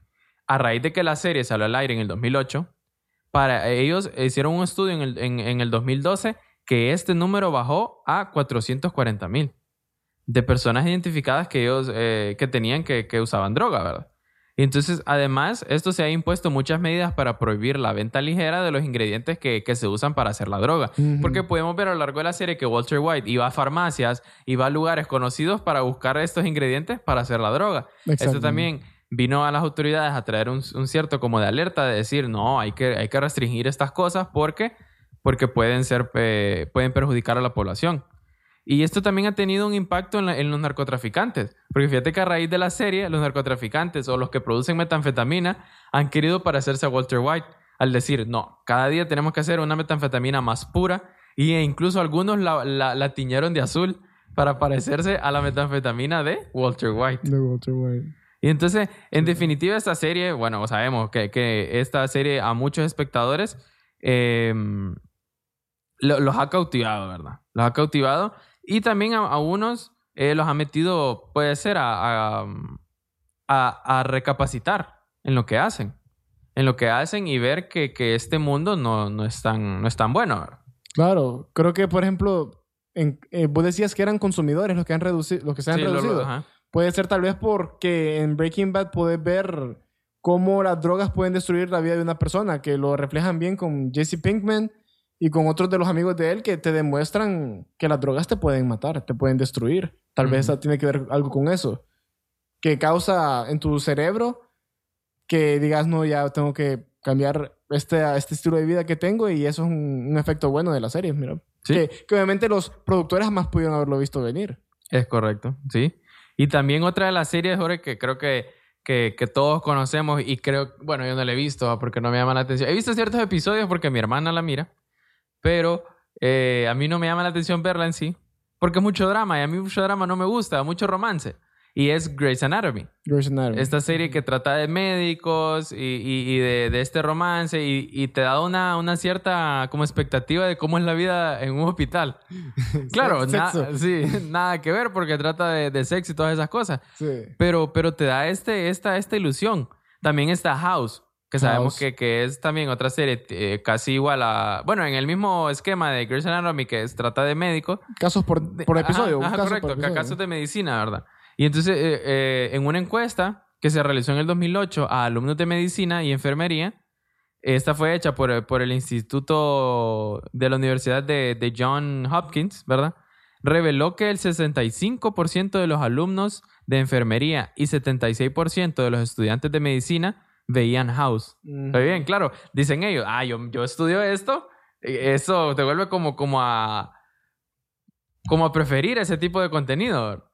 A raíz de que la serie salió al aire en el 2008, para ellos hicieron un estudio en el, en- en el 2012 que este número bajó a 440 mil de personas identificadas que ellos eh, que tenían que, que usaban droga, ¿verdad? Y entonces, además, esto se ha impuesto muchas medidas para prohibir la venta ligera de los ingredientes que, que se usan para hacer la droga. Ujú. Porque podemos ver a lo largo de la serie que Walter White iba a farmacias, iba a lugares conocidos para buscar estos ingredientes para hacer la droga. Esto también vino a las autoridades a traer un, un cierto como de alerta de decir, no, hay que, hay que restringir estas cosas porque, porque pueden, ser, eh, pueden perjudicar a la población. Y esto también ha tenido un impacto en, la- en los narcotraficantes. Porque fíjate que a raíz de la serie, los narcotraficantes o los que producen metanfetamina han querido parecerse a Walter White al decir, no, cada día tenemos que hacer una metanfetamina más pura. Y e incluso algunos la, la- la tiñeron de azul para parecerse a la metanfetamina de Walter White. De Walter White. Y entonces, en definitiva, esta serie, bueno, sabemos que, que esta serie a muchos espectadores eh, lo- los ha cautivado, ¿verdad? Los ha cautivado. Y también a, a unos eh, los ha metido, puede ser, a, a, a- a recapacitar en lo que hacen. En lo que hacen y ver que, que este mundo no, no, es tan, no es tan bueno. Claro, creo que, por ejemplo, en- eh, vos decías que eran consumidores los que, han reducido, los que se han Sí, lo- lo- reducido. Puede ser tal vez porque en Breaking Bad puedes ver cómo las drogas pueden destruir la vida de una persona, que lo reflejan bien con Jesse Pinkman y con otros de los amigos de él que te demuestran que las drogas te pueden matar, te pueden destruir. Tal vez tiene que ver algo con eso. Que causa en tu cerebro que digas, no, ya tengo que cambiar este, este estilo de vida que tengo y eso es un, un efecto bueno de la serie, mira. Sí. Que, que obviamente los productores jamás pudieron haberlo visto venir. Es correcto, sí. Y también otra de las series, Jorge, que creo que, que, que todos conocemos y creo, bueno, yo no la he visto ah, porque no me llama la atención. He visto ciertos episodios porque mi hermana la mira, pero eh, a mí no me llama la atención verla en sí, porque es mucho drama y a mí mucho drama no me gusta, mucho romance. Y es Grey's Anatomy. Grey's Anatomy. Esta serie que trata de médicos y, y- y de, de este romance y, y te da una, una cierta como expectativa de cómo es la vida en un hospital. Claro, na- sí, nada que ver porque trata de, de sexo y todas esas cosas. Sí. Pero, pero te da este, esta, esta ilusión. También está House, que sabemos House. que, que es también otra serie eh, casi igual a... Bueno, en el mismo esquema de Grey's Anatomy, que es, trata de médicos. Casos por, por Ajá, episodio. ajá, caso correcto, por episodio. casos de medicina, ¿verdad? Y entonces, eh, eh, en una encuesta que se realizó en el 2008 a alumnos de medicina y enfermería, esta fue hecha por, por el Instituto de la Universidad de, de John Hopkins, ¿verdad? Reveló que el 65% de los alumnos de enfermería y 76% de los estudiantes de medicina veían House. Está bien, claro. Dicen ellos, ah, yo, yo estudio esto. Eso te vuelve como, como a como a preferir ese tipo de contenido.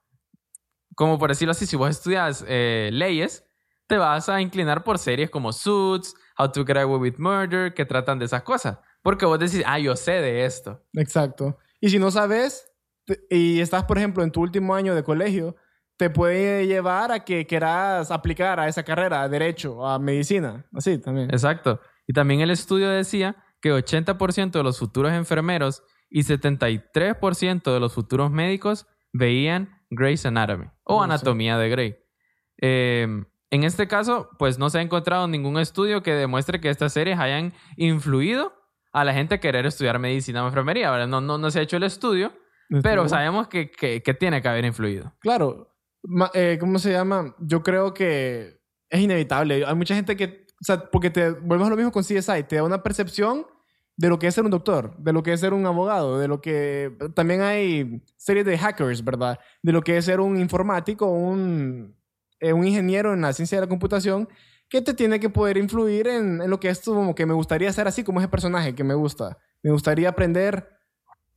Como por decirlo así, si vos estudias eh, leyes, te vas a inclinar por series como Suits, How to Get Away with Murder, que tratan de esas cosas. Porque vos decís, ah, yo sé de esto. Exacto. Y si no sabes y estás, por ejemplo, en tu último año de colegio, te puede llevar a que quieras aplicar a esa carrera, a derecho, a medicina. Así también. Exacto. Y también el estudio decía que 80% de los futuros enfermeros y 73% de los futuros médicos veían Grey's Anatomy o No. Anatomía de Grey. Eh, en este caso, pues no se ha encontrado ningún estudio que demuestre que estas series hayan influido a la gente a querer estudiar medicina o enfermería. No, no, no se ha hecho el estudio, pero sabemos que, que- que tiene que haber influido. Claro. Eh, ¿Cómo se llama? Yo creo que es inevitable. Hay mucha gente que... O sea, porque te volvemos a lo mismo con CSI. Te da una percepción de lo que es ser un doctor, de lo que es ser un abogado, de lo que... También hay series de hackers, ¿verdad? De lo que es ser un informático, un, eh, un ingeniero en la ciencia de la computación, que te tiene que poder influir en, en lo que es tu- como que me gustaría ser así como ese personaje que me gusta. Me gustaría aprender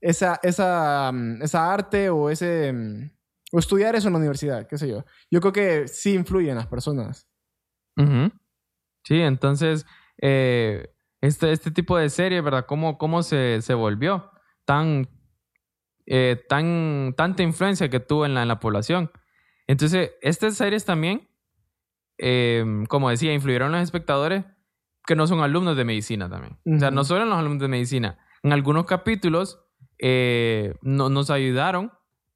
esa, esa, mm, esa arte o ese... o estudiar eso en la universidad, qué sé yo. Yo creo que sí influye en las personas. Sí, entonces, eh, este, este tipo de serie, ¿verdad? ¿Cómo, cómo se, se volvió tan, eh, tan, tanta influencia que tuvo en la, en la población? Entonces, estas series también, eh, como decía, influyeron en los espectadores que no son alumnos de medicina también. O sea, no solo en los alumnos de medicina. En algunos capítulos eh, no- nos ayudaron,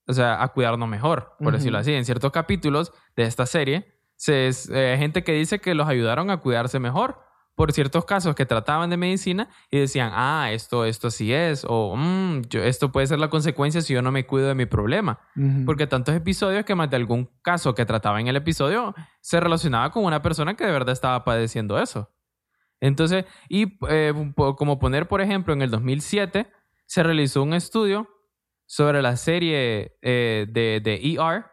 o sea, a cuidarnos mejor, por decirlo así. En ciertos capítulos de esta serie, se, eh, hay gente que dice que los ayudaron a cuidarse mejor por ciertos casos que trataban de medicina y decían, ah, esto, esto sí es, o "Mm, yo, esto puede ser la consecuencia si yo no me cuido de mi problema. Ujú. Porque tantos episodios que más de algún caso que trataba en el episodio se relacionaba con una persona que de verdad estaba padeciendo eso. Entonces, y eh, como poner, por ejemplo, en el 2007 se realizó un estudio sobre la serie eh, de, de ER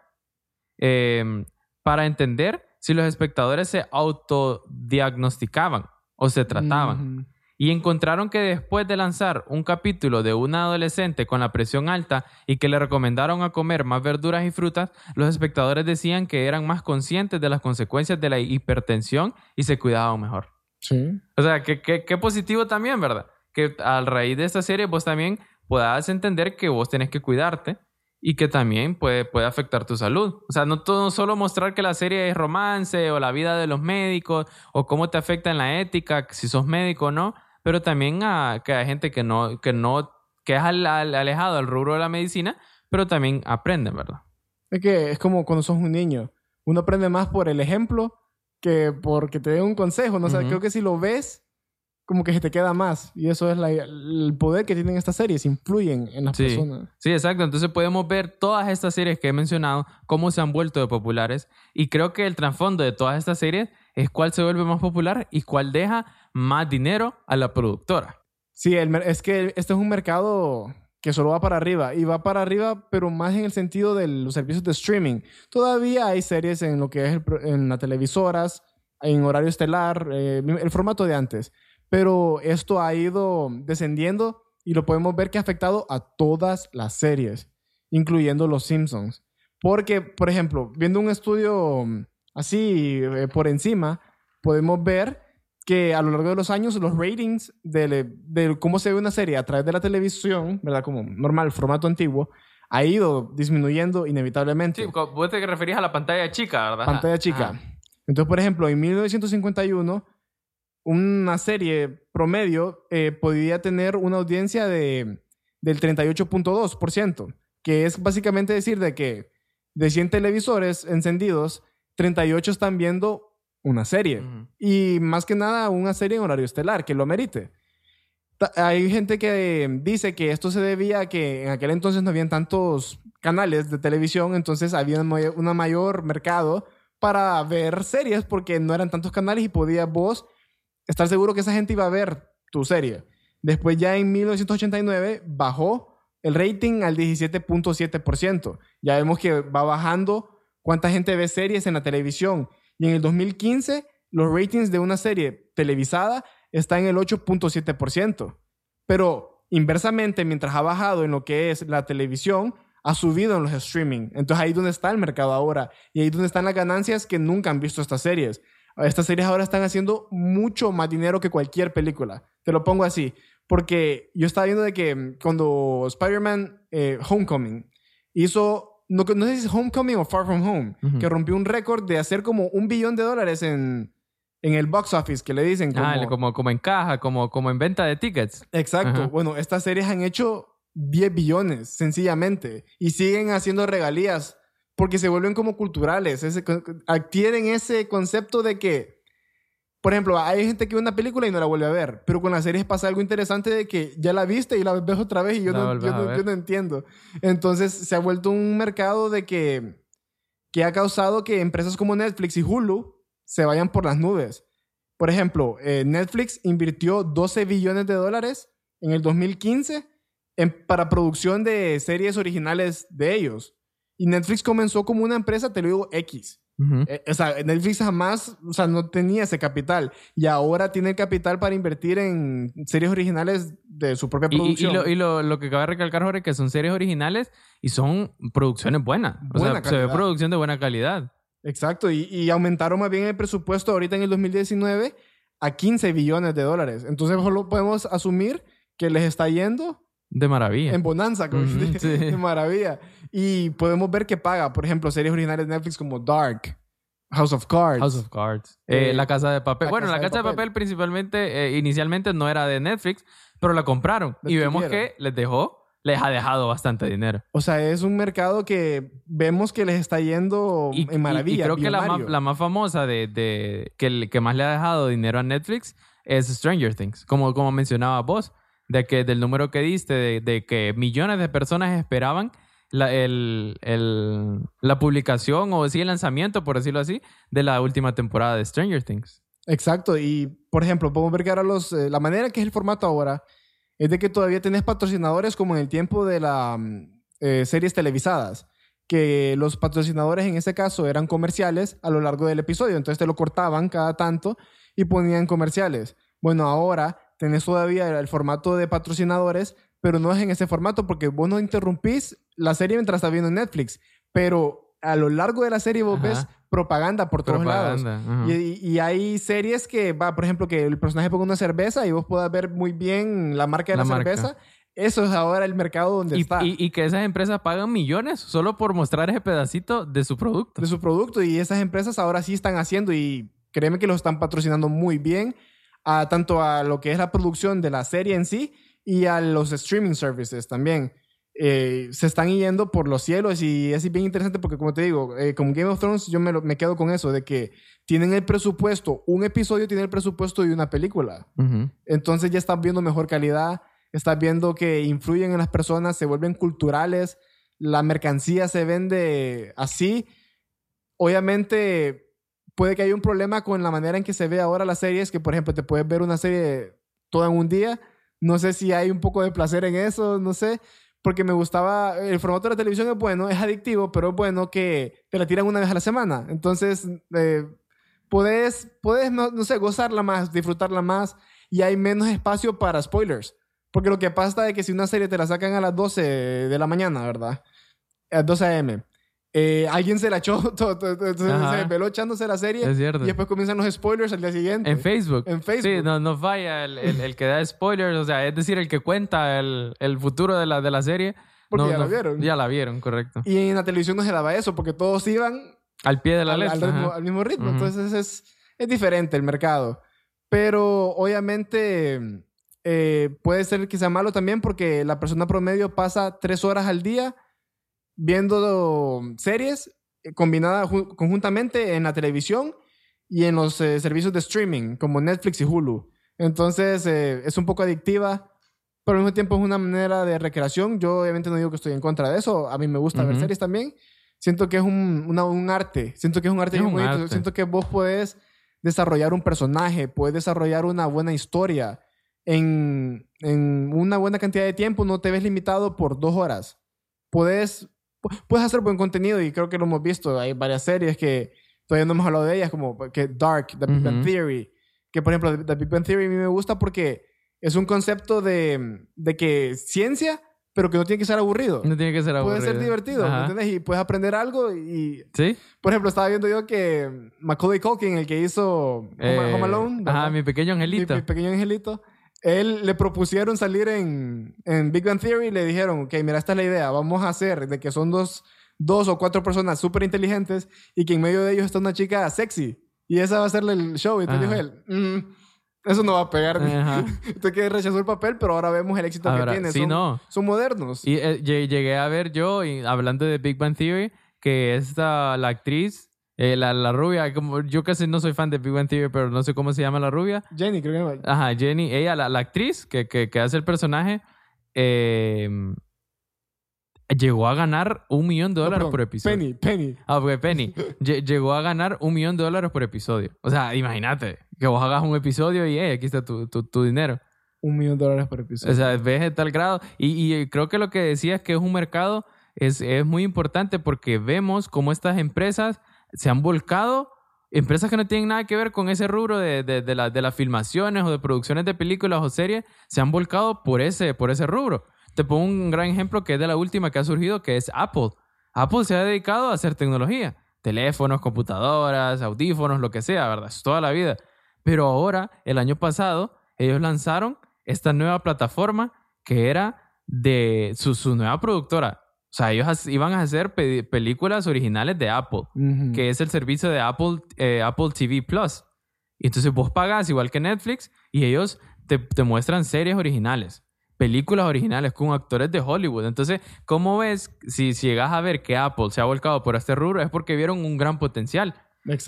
eh, para entender si los espectadores se autodiagnosticaban o se trataban. Y encontraron que después de lanzar un capítulo de una adolescente con la presión alta y que le recomendaron a comer más verduras y frutas, los espectadores decían que eran más conscientes de las consecuencias de la hipertensión y se cuidaban mejor. Sí. O sea, que, que- que positivo también, ¿verdad? Que a raíz de esta serie vos también puedas entender que vos tenés que cuidarte y que también puede, puede afectar tu salud. O sea, no todo solo mostrar que la serie es romance o la vida de los médicos o cómo te afecta en la ética, si sos médico o no, pero también a, que hay gente que no, que no, que es al- al- alejado del rubro de la medicina, pero también aprenden, ¿verdad? Es que es como cuando sos un niño. Uno aprende más por el ejemplo que porque te den un consejo. ¿no? O sea, creo que si lo ves, como que se te queda más. Y eso es la- el poder que tienen estas series. Influyen en las Sí. personas. Sí, exacto. Entonces podemos ver todas estas series que he mencionado, cómo se han vuelto de populares. Y creo que el trasfondo de todas estas series es cuál se vuelve más popular y cuál deja más dinero a la productora. Sí, el es que este es un mercado que solo va para arriba. Y va para arriba, pero más en el sentido de los servicios de streaming. Todavía hay series en lo que es el en las televisoras, en horario estelar, eh, el formato de antes. Pero esto ha ido descendiendo y lo podemos ver que ha afectado a todas las series, incluyendo Los Simpsons. Porque, por ejemplo, viendo un estudio mm, así eh, por encima, podemos ver que a lo largo de los años los ratings de, de cómo se ve una serie a través de la televisión, ¿verdad? Como normal, formato antiguo, ha ido disminuyendo inevitablemente. Sí, vos te referís a la pantalla chica, ¿verdad? Pantalla chica. Ajá. Entonces, por ejemplo, en 1951, una serie promedio eh, podía tener una audiencia de, del 38.2%, que es básicamente decir de que de 100 televisores encendidos, 38 están viendo una serie. Y más que nada una serie en horario estelar, que lo amerite. Ta- Hay gente que dice que esto se debía a que en aquel entonces no habían tantos canales de televisión, entonces había un mayor mercado para ver series porque no eran tantos canales y podías vos estar seguro que esa gente iba a ver tu serie. Después ya en 1989 bajó el rating al 17.7%. Ya vemos que va bajando cuánta gente ve series en la televisión. Y en el 2015 los ratings de una serie televisada están en el 8.7%. Pero inversamente, mientras ha bajado en lo que es la televisión, ha subido en los streaming. Entonces ahí es donde está el mercado ahora. Y ahí es donde están las ganancias que nunca han visto estas series. Estas series ahora están haciendo mucho más dinero que cualquier película. Te lo pongo así. Porque yo estaba viendo de que mm, cuando Spider-Man eh, Homecoming hizo, no, no sé si es Homecoming o Far From Home, que rompió un récord de hacer como un billón de dólares en, en el box office, que le dicen como... Ah, como, como en caja, como, como en venta de tickets. Exacto. Bueno, estas series han hecho 10 billones, sencillamente. Y siguen haciendo regalías porque se vuelven como culturales. Ese, adquieren ese concepto de que, por ejemplo, hay gente que ve una película y no la vuelve a ver. Pero con las series pasa algo interesante de que ya la viste y la ves otra vez y yo, no, yo, a no, yo no entiendo. Entonces se ha vuelto un mercado de que, que ha causado que empresas como Netflix y Hulu se vayan por las nubes. Por ejemplo, eh, Netflix invirtió 12 billones de dólares en el 2015 en- para producción de series originales de ellos. Y Netflix comenzó como una empresa, te lo digo, X. Eh, o sea, Netflix jamás, o sea, no tenía ese capital. Y ahora tiene el capital para invertir en series originales de su propia Y, y- y producción. lo, y lo, lo que acaba de recalcar, Jorge, que son series originales y son producciones buenas. O Buena sea, se ve producción de buena calidad. Exacto, y, y aumentaron más bien el presupuesto ahorita en el 2019 a 15 billones de dólares. Entonces solo podemos asumir que les está yendo De maravilla. en bonanza, como sí. de maravilla. Y podemos ver que paga, por ejemplo, series originales de Netflix como Dark, House of Cards. House of Cards. Eh, Eh, la Casa de Papel. La bueno, Casa la Casa de Papel. Papel, principalmente, eh, inicialmente no era de Netflix, pero la compraron. Y vemos que les dejó, les ha dejado bastante dinero. O sea, es un mercado que vemos que les está yendo en maravilla. y creo que la más, la más famosa de, de- que, el- que más le ha dejado dinero a Netflix es Stranger Things, como, como mencionaba vos, de que del número que diste, de, que millones de personas esperaban la, el, el- la publicación o sí el lanzamiento, por decirlo así, de la última temporada de Stranger Things. Exacto, y por ejemplo, podemos ver que ahora los, eh, la manera que es el formato ahora es de que todavía tenés patrocinadores como en el tiempo de las series televisadas, que los patrocinadores en ese caso eran comerciales a lo largo del episodio, entonces te lo cortaban cada tanto y ponían comerciales. Bueno, ahora tenés todavía el formato de patrocinadores, pero no es en ese formato porque vos no interrumpís la serie mientras estás viendo en Netflix, pero a lo largo de la serie vos Ajá. ves propaganda por todos lados. Propaganda. ajá. Y, y hay series que, va, por ejemplo, que el personaje ponga una cerveza y vos puedas ver muy bien la marca de la, La marca. cerveza. Eso es ahora el mercado donde Y, está. y- y que esas empresas pagan millones solo por mostrar ese pedacito de su producto. de su producto. Y esas empresas ahora sí están haciendo y créeme que lo están patrocinando muy bien. A, tanto a lo que es la producción de la serie en sí y a los streaming services también. Eh, se están yendo por los cielos y es bien interesante porque, como te digo, eh, como Game of Thrones, yo me, lo- me quedo con eso, de que tienen el presupuesto, un episodio tiene el presupuesto de una película. Entonces ya estás viendo mejor calidad, estás viendo que influyen en las personas, se vuelven culturales, la mercancía se vende así. Obviamente puede que haya un problema con la manera en que se ve ahora las series, que por ejemplo te puedes ver una serie toda en un día. No sé si hay un poco de placer en eso, no sé. Porque me gustaba, el formato de la televisión es bueno, es adictivo, pero es bueno que te la tiran una vez a la semana. Entonces, eh, puedes, puedes no, sé, gozarla más, disfrutarla más y hay menos espacio para spoilers. Porque lo que pasa es que si una serie te la sacan a las 12 de la mañana, ¿verdad? A las 12 a.m. eh, alguien se la echó, to- to- to- to- Ajá. se veló echándose la serie Es cierto. y después comienzan los spoilers al día siguiente. En Facebook. En Facebook. Sí, no, no falla el, el- el que da spoilers, o sea, es decir, el que cuenta el, el futuro de la, de la serie. Porque No, ya la no- vieron. Ya la vieron, correcto. Y en la televisión no se daba eso porque todos iban Al pie de la al, letra. al ritmo- al mismo ritmo. Ujú. Entonces es, es diferente el mercado. Pero obviamente eh, puede ser que sea malo también porque la persona promedio pasa tres horas al día viendo series eh, combinadas ju- conjuntamente en la televisión y en los eh, servicios de streaming como Netflix y Hulu. Entonces eh, es un poco adictiva, pero al mismo tiempo es una manera de recreación. Yo obviamente no digo que estoy en contra de eso. A mí me gusta ver Ujú. series también. Siento que es un, una- un arte. Siento que es un arte Es un bonito. arte. Siento que vos podés desarrollar un personaje, puedes desarrollar una buena historia. En, en una buena cantidad de tiempo no te ves limitado por dos horas. Puedes, pu- puedes hacer buen contenido y creo que lo hemos visto. Hay varias series que todavía no hemos hablado de ellas, como que Dark, The Big Bang. Theory. Que por ejemplo, The Big Bang Theory a mí me gusta porque es un concepto de, de que ciencia, pero que no tiene que ser aburrido. No tiene que ser aburrido. Puede ser divertido, ¿me entiendes? Y puedes aprender algo y... ¿Sí? Por ejemplo, estaba viendo yo que Macaulay Culkin, el que hizo Home, Eh, Home Alone, Ajá, mi pequeño angelito. Mi, mi pequeño angelito. Él le propusieron salir en, en Big Bang Theory y le dijeron, ok, mira, esta es la idea, vamos a hacer de que son dos, dos o cuatro personas súper inteligentes y que en medio de ellos está una chica sexy. Y esa va a ser el show. Y entonces Ajá. dijo él, "Mm, eso no va a pegar. Entonces que rechazó el papel, pero ahora vemos el éxito Ahora, que tiene. sí, son, no. son modernos. Y eh, lle- llegué a ver yo, y hablando de Big Bang Theory, que esta, la actriz, eh, la, la rubia, como yo casi no soy fan de Big Bang Theory, pero no sé cómo se llama la rubia. Jenny, creo que Ajá, Jenny, ella, la, la actriz que, que, que hace el personaje, eh, llegó a ganar un millón de No, dólares perdón, por episodio. Penny, Penny. Ah, porque Penny lle- llegó a ganar un millón de dólares por episodio. O sea, imagínate que vos hagas un episodio y hey, aquí está tu, tu, tu dinero. Un millón de dólares por episodio. O sea, ves de tal grado. Y, y creo que lo que decías que es un mercado es, es muy importante porque vemos cómo estas empresas se han volcado, empresas que no tienen nada que ver con ese rubro de, de, de, la- de las filmaciones o de producciones de películas o series, se han volcado por ese, por ese rubro. Te pongo un gran ejemplo que es de la última que ha surgido, que es Apple. Apple se ha dedicado a hacer tecnología. Teléfonos, computadoras, audífonos, lo que sea, ¿verdad? Es toda la vida. Pero ahora, el año pasado, ellos lanzaron esta nueva plataforma que era de su, su nueva productora. O sea, ellos iban a hacer pe- películas originales de Apple, Ujú. que es el servicio de Apple, eh, Apple TV Plus. Y entonces vos pagás igual que Netflix y ellos te, te muestran series originales, películas originales con actores de Hollywood. Entonces, ¿cómo ves si, si llegas a ver que Apple se ha volcado por este rubro? Es porque vieron un gran potencial.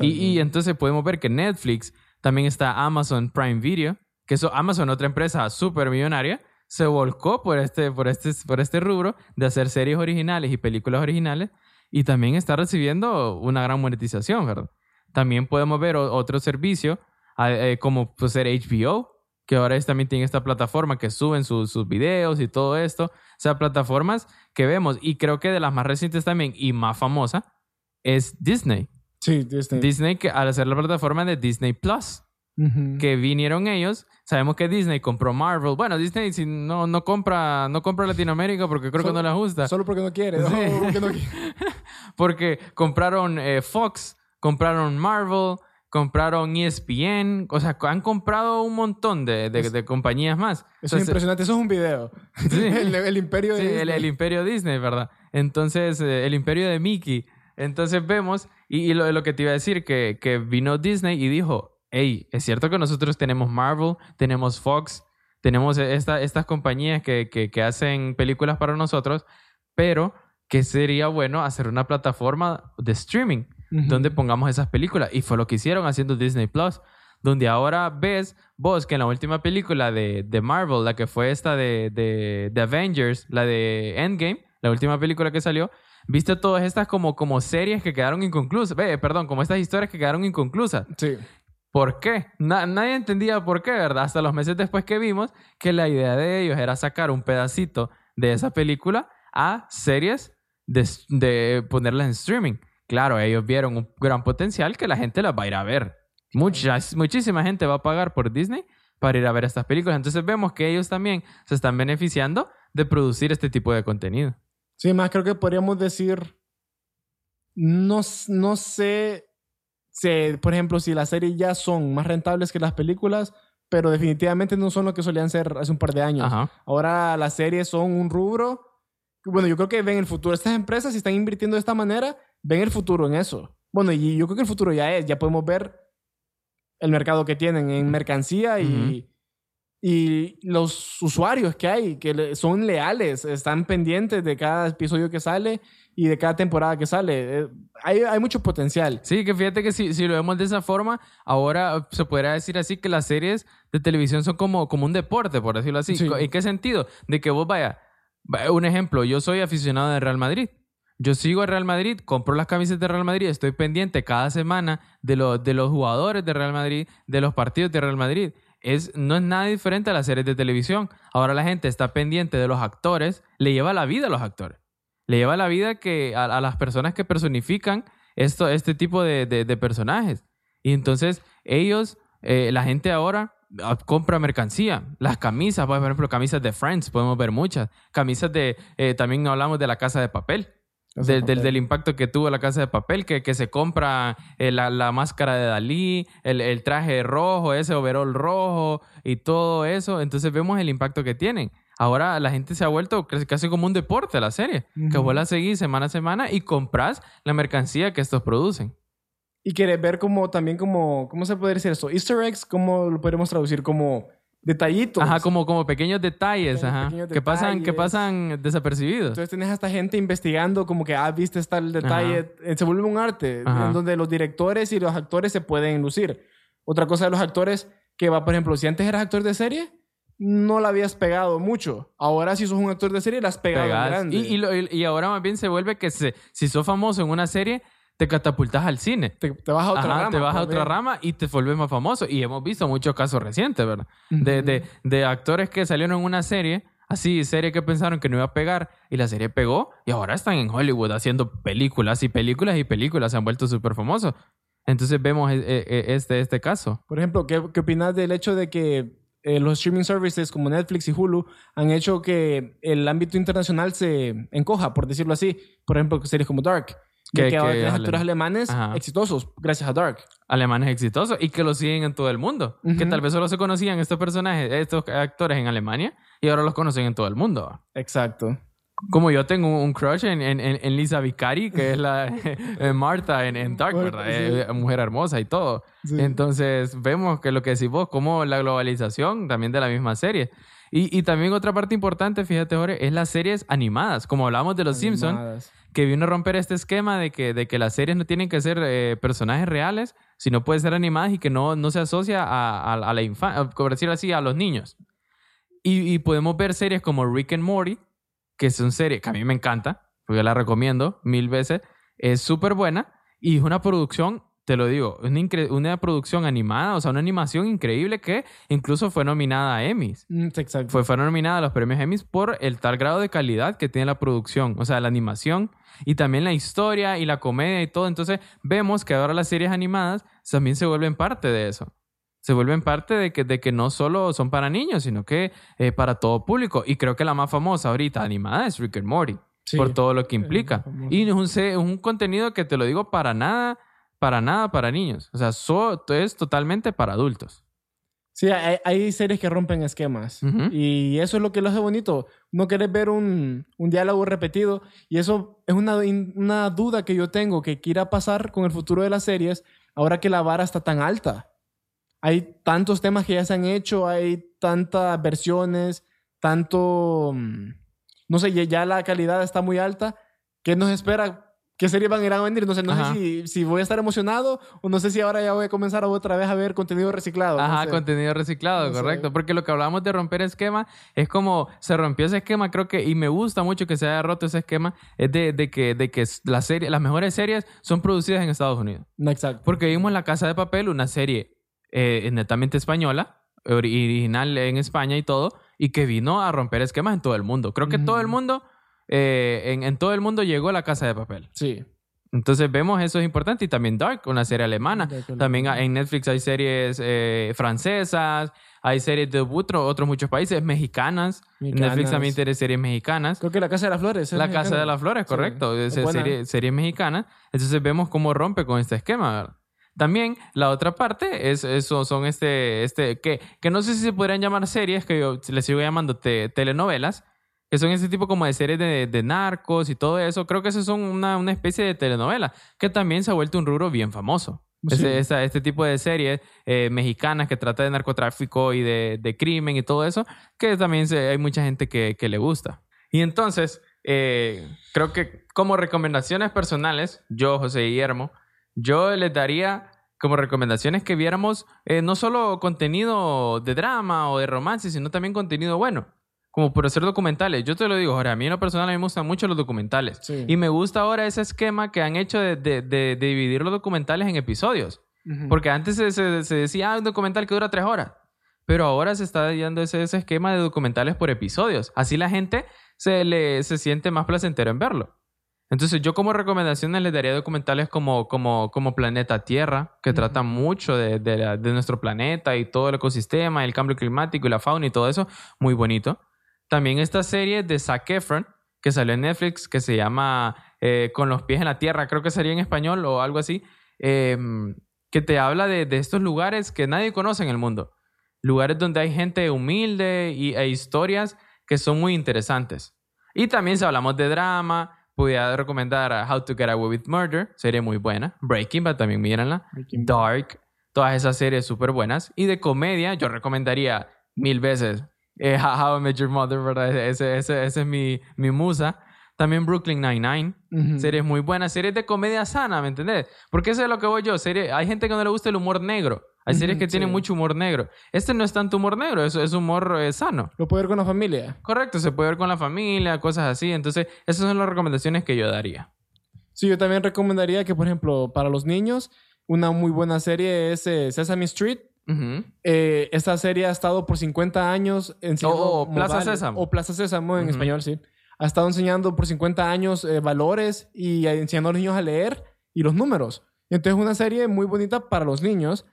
Y, y entonces podemos ver que Netflix también está Amazon Prime Video, que eso, Amazon, otra empresa súper millonaria, se volcó por este, por, este, por este rubro de hacer series originales y películas originales y también está recibiendo una gran monetización, ¿verdad? También podemos ver otro servicio eh, como pues, ser HBO, que ahora también tiene esta plataforma que suben sus, sus videos y todo esto. O sea, plataformas que vemos. Y creo que de las más recientes también y más famosa es Disney. Sí, Disney. Disney, que al hacer la plataforma de Disney Plus, que vinieron ellos. Sabemos que Disney compró Marvel. Bueno, Disney si no, no compra no compra Latinoamérica porque creo que no les gusta. Solo porque no quiere. porque, no quiere. porque compraron eh, Fox, compraron Marvel, compraron ESPN. O sea, han comprado un montón de, de, compañías más. Eso es impresionante. Eso es un video. el, imperio de Disney. El, imperio Disney, ¿verdad? Entonces, eh, el imperio de Mickey. Entonces vemos, y, lo, lo, que te iba a decir, que, que vino Disney y dijo, hey, es cierto que nosotros tenemos Marvel, tenemos Fox, tenemos esta, estas compañías que, que, hacen películas para nosotros, pero que sería bueno hacer una plataforma de streaming donde pongamos esas películas. Y fue lo que hicieron haciendo Disney Plus, donde ahora ves vos que en la última película de, de Marvel, la que fue esta de, de, de, Avengers, la de Endgame, la última película que salió, viste todas estas como, como series que quedaron inconclusas, perdón, como estas historias que quedaron inconclusas. Sí. ¿Por qué? nadie entendía por qué, ¿verdad? Hasta los meses después que vimos que la idea de ellos era sacar un pedacito de esa película a series de, de ponerlas en streaming. Claro, ellos vieron un gran potencial que la gente las va a ir a ver. Mucha, muchísima gente va a pagar por Disney para ir a ver estas películas. Entonces vemos que ellos también se están beneficiando de producir este tipo de contenido. Sí, más creo que podríamos decir, no, no sé por ejemplo, si las series ya son más rentables que las películas, pero definitivamente no son lo que solían ser hace un par de años. Ahora las series son un rubro. Bueno, yo creo que ven el futuro. Estas empresas, si están invirtiendo de esta manera, ven el futuro en eso. Bueno, y yo creo que el futuro ya es. Ya podemos ver el mercado que tienen en mercancía y, y los usuarios que hay, que son leales, están pendientes de cada episodio que sale y de cada temporada que sale. Eh, hay, hay mucho potencial. Sí, que fíjate que si, si, lo vemos de esa forma, ahora se podría decir así que las series de televisión son como, como un deporte, por decirlo así. ¿En qué sentido? De que vos vaya, un ejemplo, yo soy aficionado de Real Madrid. Yo sigo a Real Madrid, compro las camisas de Real Madrid, estoy pendiente cada semana de, lo, de los jugadores de Real Madrid, de los partidos de Real Madrid. Es, no es nada diferente a las series de televisión. Ahora la gente está pendiente de los actores, le lleva la vida a los actores le lleva la vida que a, las personas que personifican esto, este tipo de, de, personajes. Y entonces ellos, eh, la gente ahora ah, compra mercancía, las camisas, por ejemplo, camisas de Friends, podemos ver muchas, camisas de, eh, también hablamos de la casa de papel. Del, del, impacto que tuvo la casa de papel, que, que se compra eh, la, la, máscara de Dalí, el, el, traje rojo, ese overol rojo y todo eso. Entonces vemos el impacto que tienen. Ahora la gente se ha vuelto casi como un deporte la serie, que vos la seguís semana a semana y compras la mercancía que estos producen. Y quieres ver como también como, ¿cómo se puede decir esto? Easter eggs, ¿cómo lo podemos traducir? Como detallitos. Ajá, como, como pequeños detalles, ajá, que pasan, que pasan desapercibidos. Entonces tienes a esta gente investigando como que, ah, viste está el detalle. Eh, se vuelve un arte en donde los directores y los actores se pueden lucir. Otra cosa de los actores que va, por ejemplo, si antes eras actor de serie, no la habías pegado mucho. Ahora si sos un actor de serie, la has pegado grande. Y, y, ahora más bien se vuelve que si sos famoso en una serie, te catapultas al cine. Te, vas a otra rama. Te vas a otra rama y te vuelves más famoso. Y hemos visto muchos casos recientes, ¿verdad? de, de, de, actores que salieron en una serie, así, serie que pensaron que no iba a pegar, y la serie pegó, y ahora están en Hollywood haciendo películas y películas y películas, se han vuelto súper famosos. Entonces vemos eh, eh, este, este caso. Por ejemplo, ¿qué, qué opinas del hecho de que eh, los streaming services como Netflix y Hulu han hecho que el ámbito internacional se encoja, por decirlo así. Por ejemplo, series como Dark. Que, que, ahora actores alemanes exitosos gracias a Dark. Alemanes exitosos y que lo siguen en todo el mundo. Que tal vez solo se conocían estos personajes, estos actores en Alemania y ahora los conocen en todo el mundo. Exacto. Como yo tengo un crush en, en, en Lisa Vicari, que es la Marta en, en Dark, ¿verdad? Es mujer hermosa y todo. Entonces, vemos que lo que decís vos, como la globalización también de la misma serie. Y, y también otra parte importante, fíjate, Jorge, es las series animadas. Como hablamos de Los Simpsons, Animadas. que vino a romper este esquema de que, de que las series no tienen que ser eh, personajes reales, sino pueden ser animadas y que no, no se asocia a, a- a la infancia, por decirlo así, a los niños. Y, y podemos ver series como Rick and Morty, que son series que a mí me encanta, porque la recomiendo mil veces. Es súper buena y es una producción, te lo digo, una, producción animada, o sea, una animación increíble que incluso fue nominada a Emmys Mm, exacto. fue, fueron nominadas a los premios Emmys por el tal grado de calidad que tiene la producción, o sea, la animación y también la historia y la comedia y todo. Entonces vemos que ahora las series animadas también se vuelven parte de eso. Se vuelven parte de que, de que no solo son para niños, sino que eh, para todo público. Y creo que la más famosa ahorita animada es Rick and Morty, Sí. por todo lo que implica. Y es un contenido que te lo digo para nada, para nada para niños. O sea, so- es totalmente para adultos. Sí, hay, hay series que rompen esquemas. Ujú. Y eso es lo que lo hace bonito. No querés ver un, un diálogo repetido. Y eso es una, una duda que yo tengo, que qué irá a pasar con el futuro de las series ahora que la vara está tan alta. Hay tantos temas que ya se han hecho, hay tantas versiones, tanto... mm, No sé, ya la calidad está muy alta. ¿Qué nos espera? ¿Qué series van a ir a venir? No sé, no Ajá. sé si, si voy a estar emocionado o no sé si ahora ya voy a comenzar otra vez a ver contenido reciclado. no Ajá, sé. contenido reciclado, No sé. correcto. Porque lo que hablábamos de romper esquema es como se rompió ese esquema, creo que, y me gusta mucho que se haya roto ese esquema, es de, de que, de que las, mejores series son producidas en Estados Unidos. No, exacto. Porque vimos La Casa de Papel, una serie eh, netamente española, ori- original en España y todo, y que vino a romper esquemas en todo el mundo. Creo que todo el mundo, eh, en, en todo el mundo llegó La Casa de Papel. Sí. Entonces vemos eso es importante y también Dark, una serie alemana. También en Netflix hay series eh, francesas, hay series de otro- otros muchos países, mexicanas. En Netflix Mexicanas. también tiene series mexicanas. Creo que La Casa de las Flores. es La Casa de las Flores, Sí, correcto. es Es serie, serie mexicana. Entonces vemos cómo rompe con este esquema, ¿verdad? También la otra parte es eso, son este, este, que, que no sé si se podrían llamar series, que yo les sigo llamando te- telenovelas, que son ese tipo como de series de, de narcos y todo eso. Creo que eso son una, una especie de telenovela, que también se ha vuelto un rubro bien famoso. Sí. Ese- esa- este tipo de series eh, mexicanas que trata de narcotráfico y de, de crimen y todo eso, que también se- hay mucha gente que, que le gusta. Y entonces, eh, creo que como recomendaciones personales, yo, José Guillermo, yo les daría como recomendaciones que viéramos eh, no solo contenido de drama o de romance, sino también contenido bueno, como por hacer documentales. Yo te lo digo, ahora a mí en lo personal a mí me gustan mucho los documentales. Sí. Y me gusta ahora ese esquema que han hecho de, de- de- de dividir los documentales en episodios. Porque antes se, se- se decía, ah, un documental que dura tres horas. Pero ahora se está dando ese, ese esquema de documentales por episodios. Así la gente se, le, se siente más placentero en verlo. Entonces yo como recomendaciones les daría documentales como, como, como Planeta Tierra, que Ujú. tratan mucho de, de la- de nuestro planeta y todo el ecosistema, el cambio climático y la fauna y todo eso. Muy bonito. También esta serie de Zac Efron, que salió en Netflix, que se llama eh, Con los pies en la tierra, creo que sería en español o algo así, eh, que te habla de, de estos lugares que nadie conoce en el mundo. Lugares donde hay gente humilde y, e historias que son muy interesantes. Y también si hablamos de drama, podría recomendar a How to Get Away with Murder, serie muy buena. Breaking Bad también mírenla. Breaking. Dark, todas esas series súper buenas. Y de comedia, yo recomendaría mil veces eh, How I Met Your Mother, ¿verdad? Ese, ese, ese es mi, mi musa. También Brooklyn Nine-Nine. Ujú. Series muy buenas, series de comedia sana, ¿me entendés? Porque eso es lo que voy yo. Serie, hay gente que no le gusta el humor negro. Hay series Ujú, que tienen sí. mucho humor negro. Este no es tanto humor negro, es, es humor eh, sano. Lo puedo ver con la familia. Correcto, se puede ver con la familia, cosas así. Entonces, esas son las recomendaciones que yo daría. Sí, yo también recomendaría que, por ejemplo, para los niños, una muy buena serie es eh, Sesame Street. Eh, esta serie ha estado por 50 años enseñando O- o Plaza Sésamo. O Plaza Sésamo en español, sí. Ha estado enseñando por 50 años eh, valores y enseñando a los niños a leer y los números. Entonces, una serie muy bonita para los niños.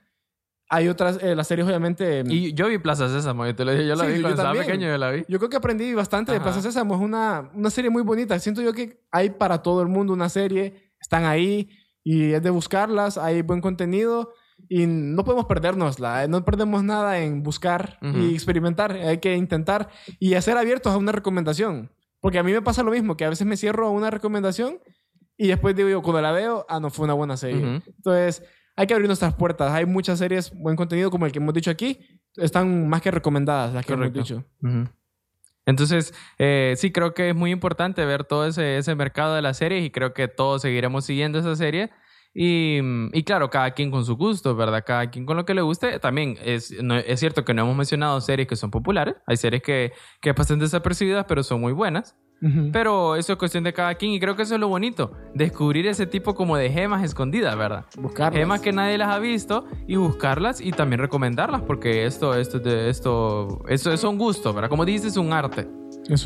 Hay otras, eh, las series obviamente... Y yo vi Plaza Sésamo, yo te lo dije, yo la Sí, vi yo cuando estaba pequeño, yo la vi. Yo creo que aprendí bastante de. Plaza Sésamo. Es una, una serie muy bonita. Siento yo que hay para todo el mundo una serie. Están ahí y es de buscarlas. Hay buen contenido y no podemos perdernosla. eh, No perdemos nada en buscar Ujú. y experimentar. Hay que intentar y hacer abiertos a una recomendación. Porque a mí me pasa lo mismo, que a veces me cierro a una recomendación y después digo yo, cuando la veo, ah, no, fue una buena serie. Ujú. Entonces, hay que abrir nuestras puertas. Hay muchas series, buen contenido como el que hemos dicho aquí. están más que recomendadas las que Correcto. hemos dicho. Ujú. Entonces, eh, sí, creo que es muy importante ver todo ese, ese mercado de las series y creo que todos seguiremos siguiendo esa serie. Y, y claro, cada quien con su gusto, ¿verdad? Cada quien con lo que le guste. También es, no- es cierto que no hemos mencionado series que son populares. Hay series que, que pasan desapercibidas, pero son muy buenas. Pero eso es cuestión de cada quien y creo que eso es lo bonito. Descubrir ese tipo como de gemas escondidas, ¿verdad? Buscarlas. Gemas que nadie las ha visto y buscarlas y también recomendarlas porque esto, esto, esto, eso es un gusto, ¿verdad? Como dices, es un arte.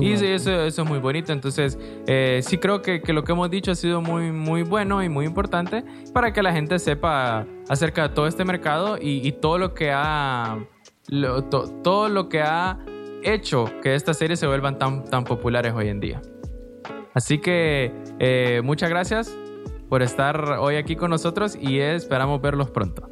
Y sí, eso, eso es muy bonito. Entonces, eh, sí creo que, que lo que hemos dicho ha sido muy, muy bueno y muy importante para que la gente sepa acerca de todo este mercado y, y todo lo que ha lo- to- todo lo que ha hecho que estas series se vuelvan tan, tan populares hoy en día. Así que eh, muchas gracias por estar hoy aquí con nosotros y esperamos verlos pronto.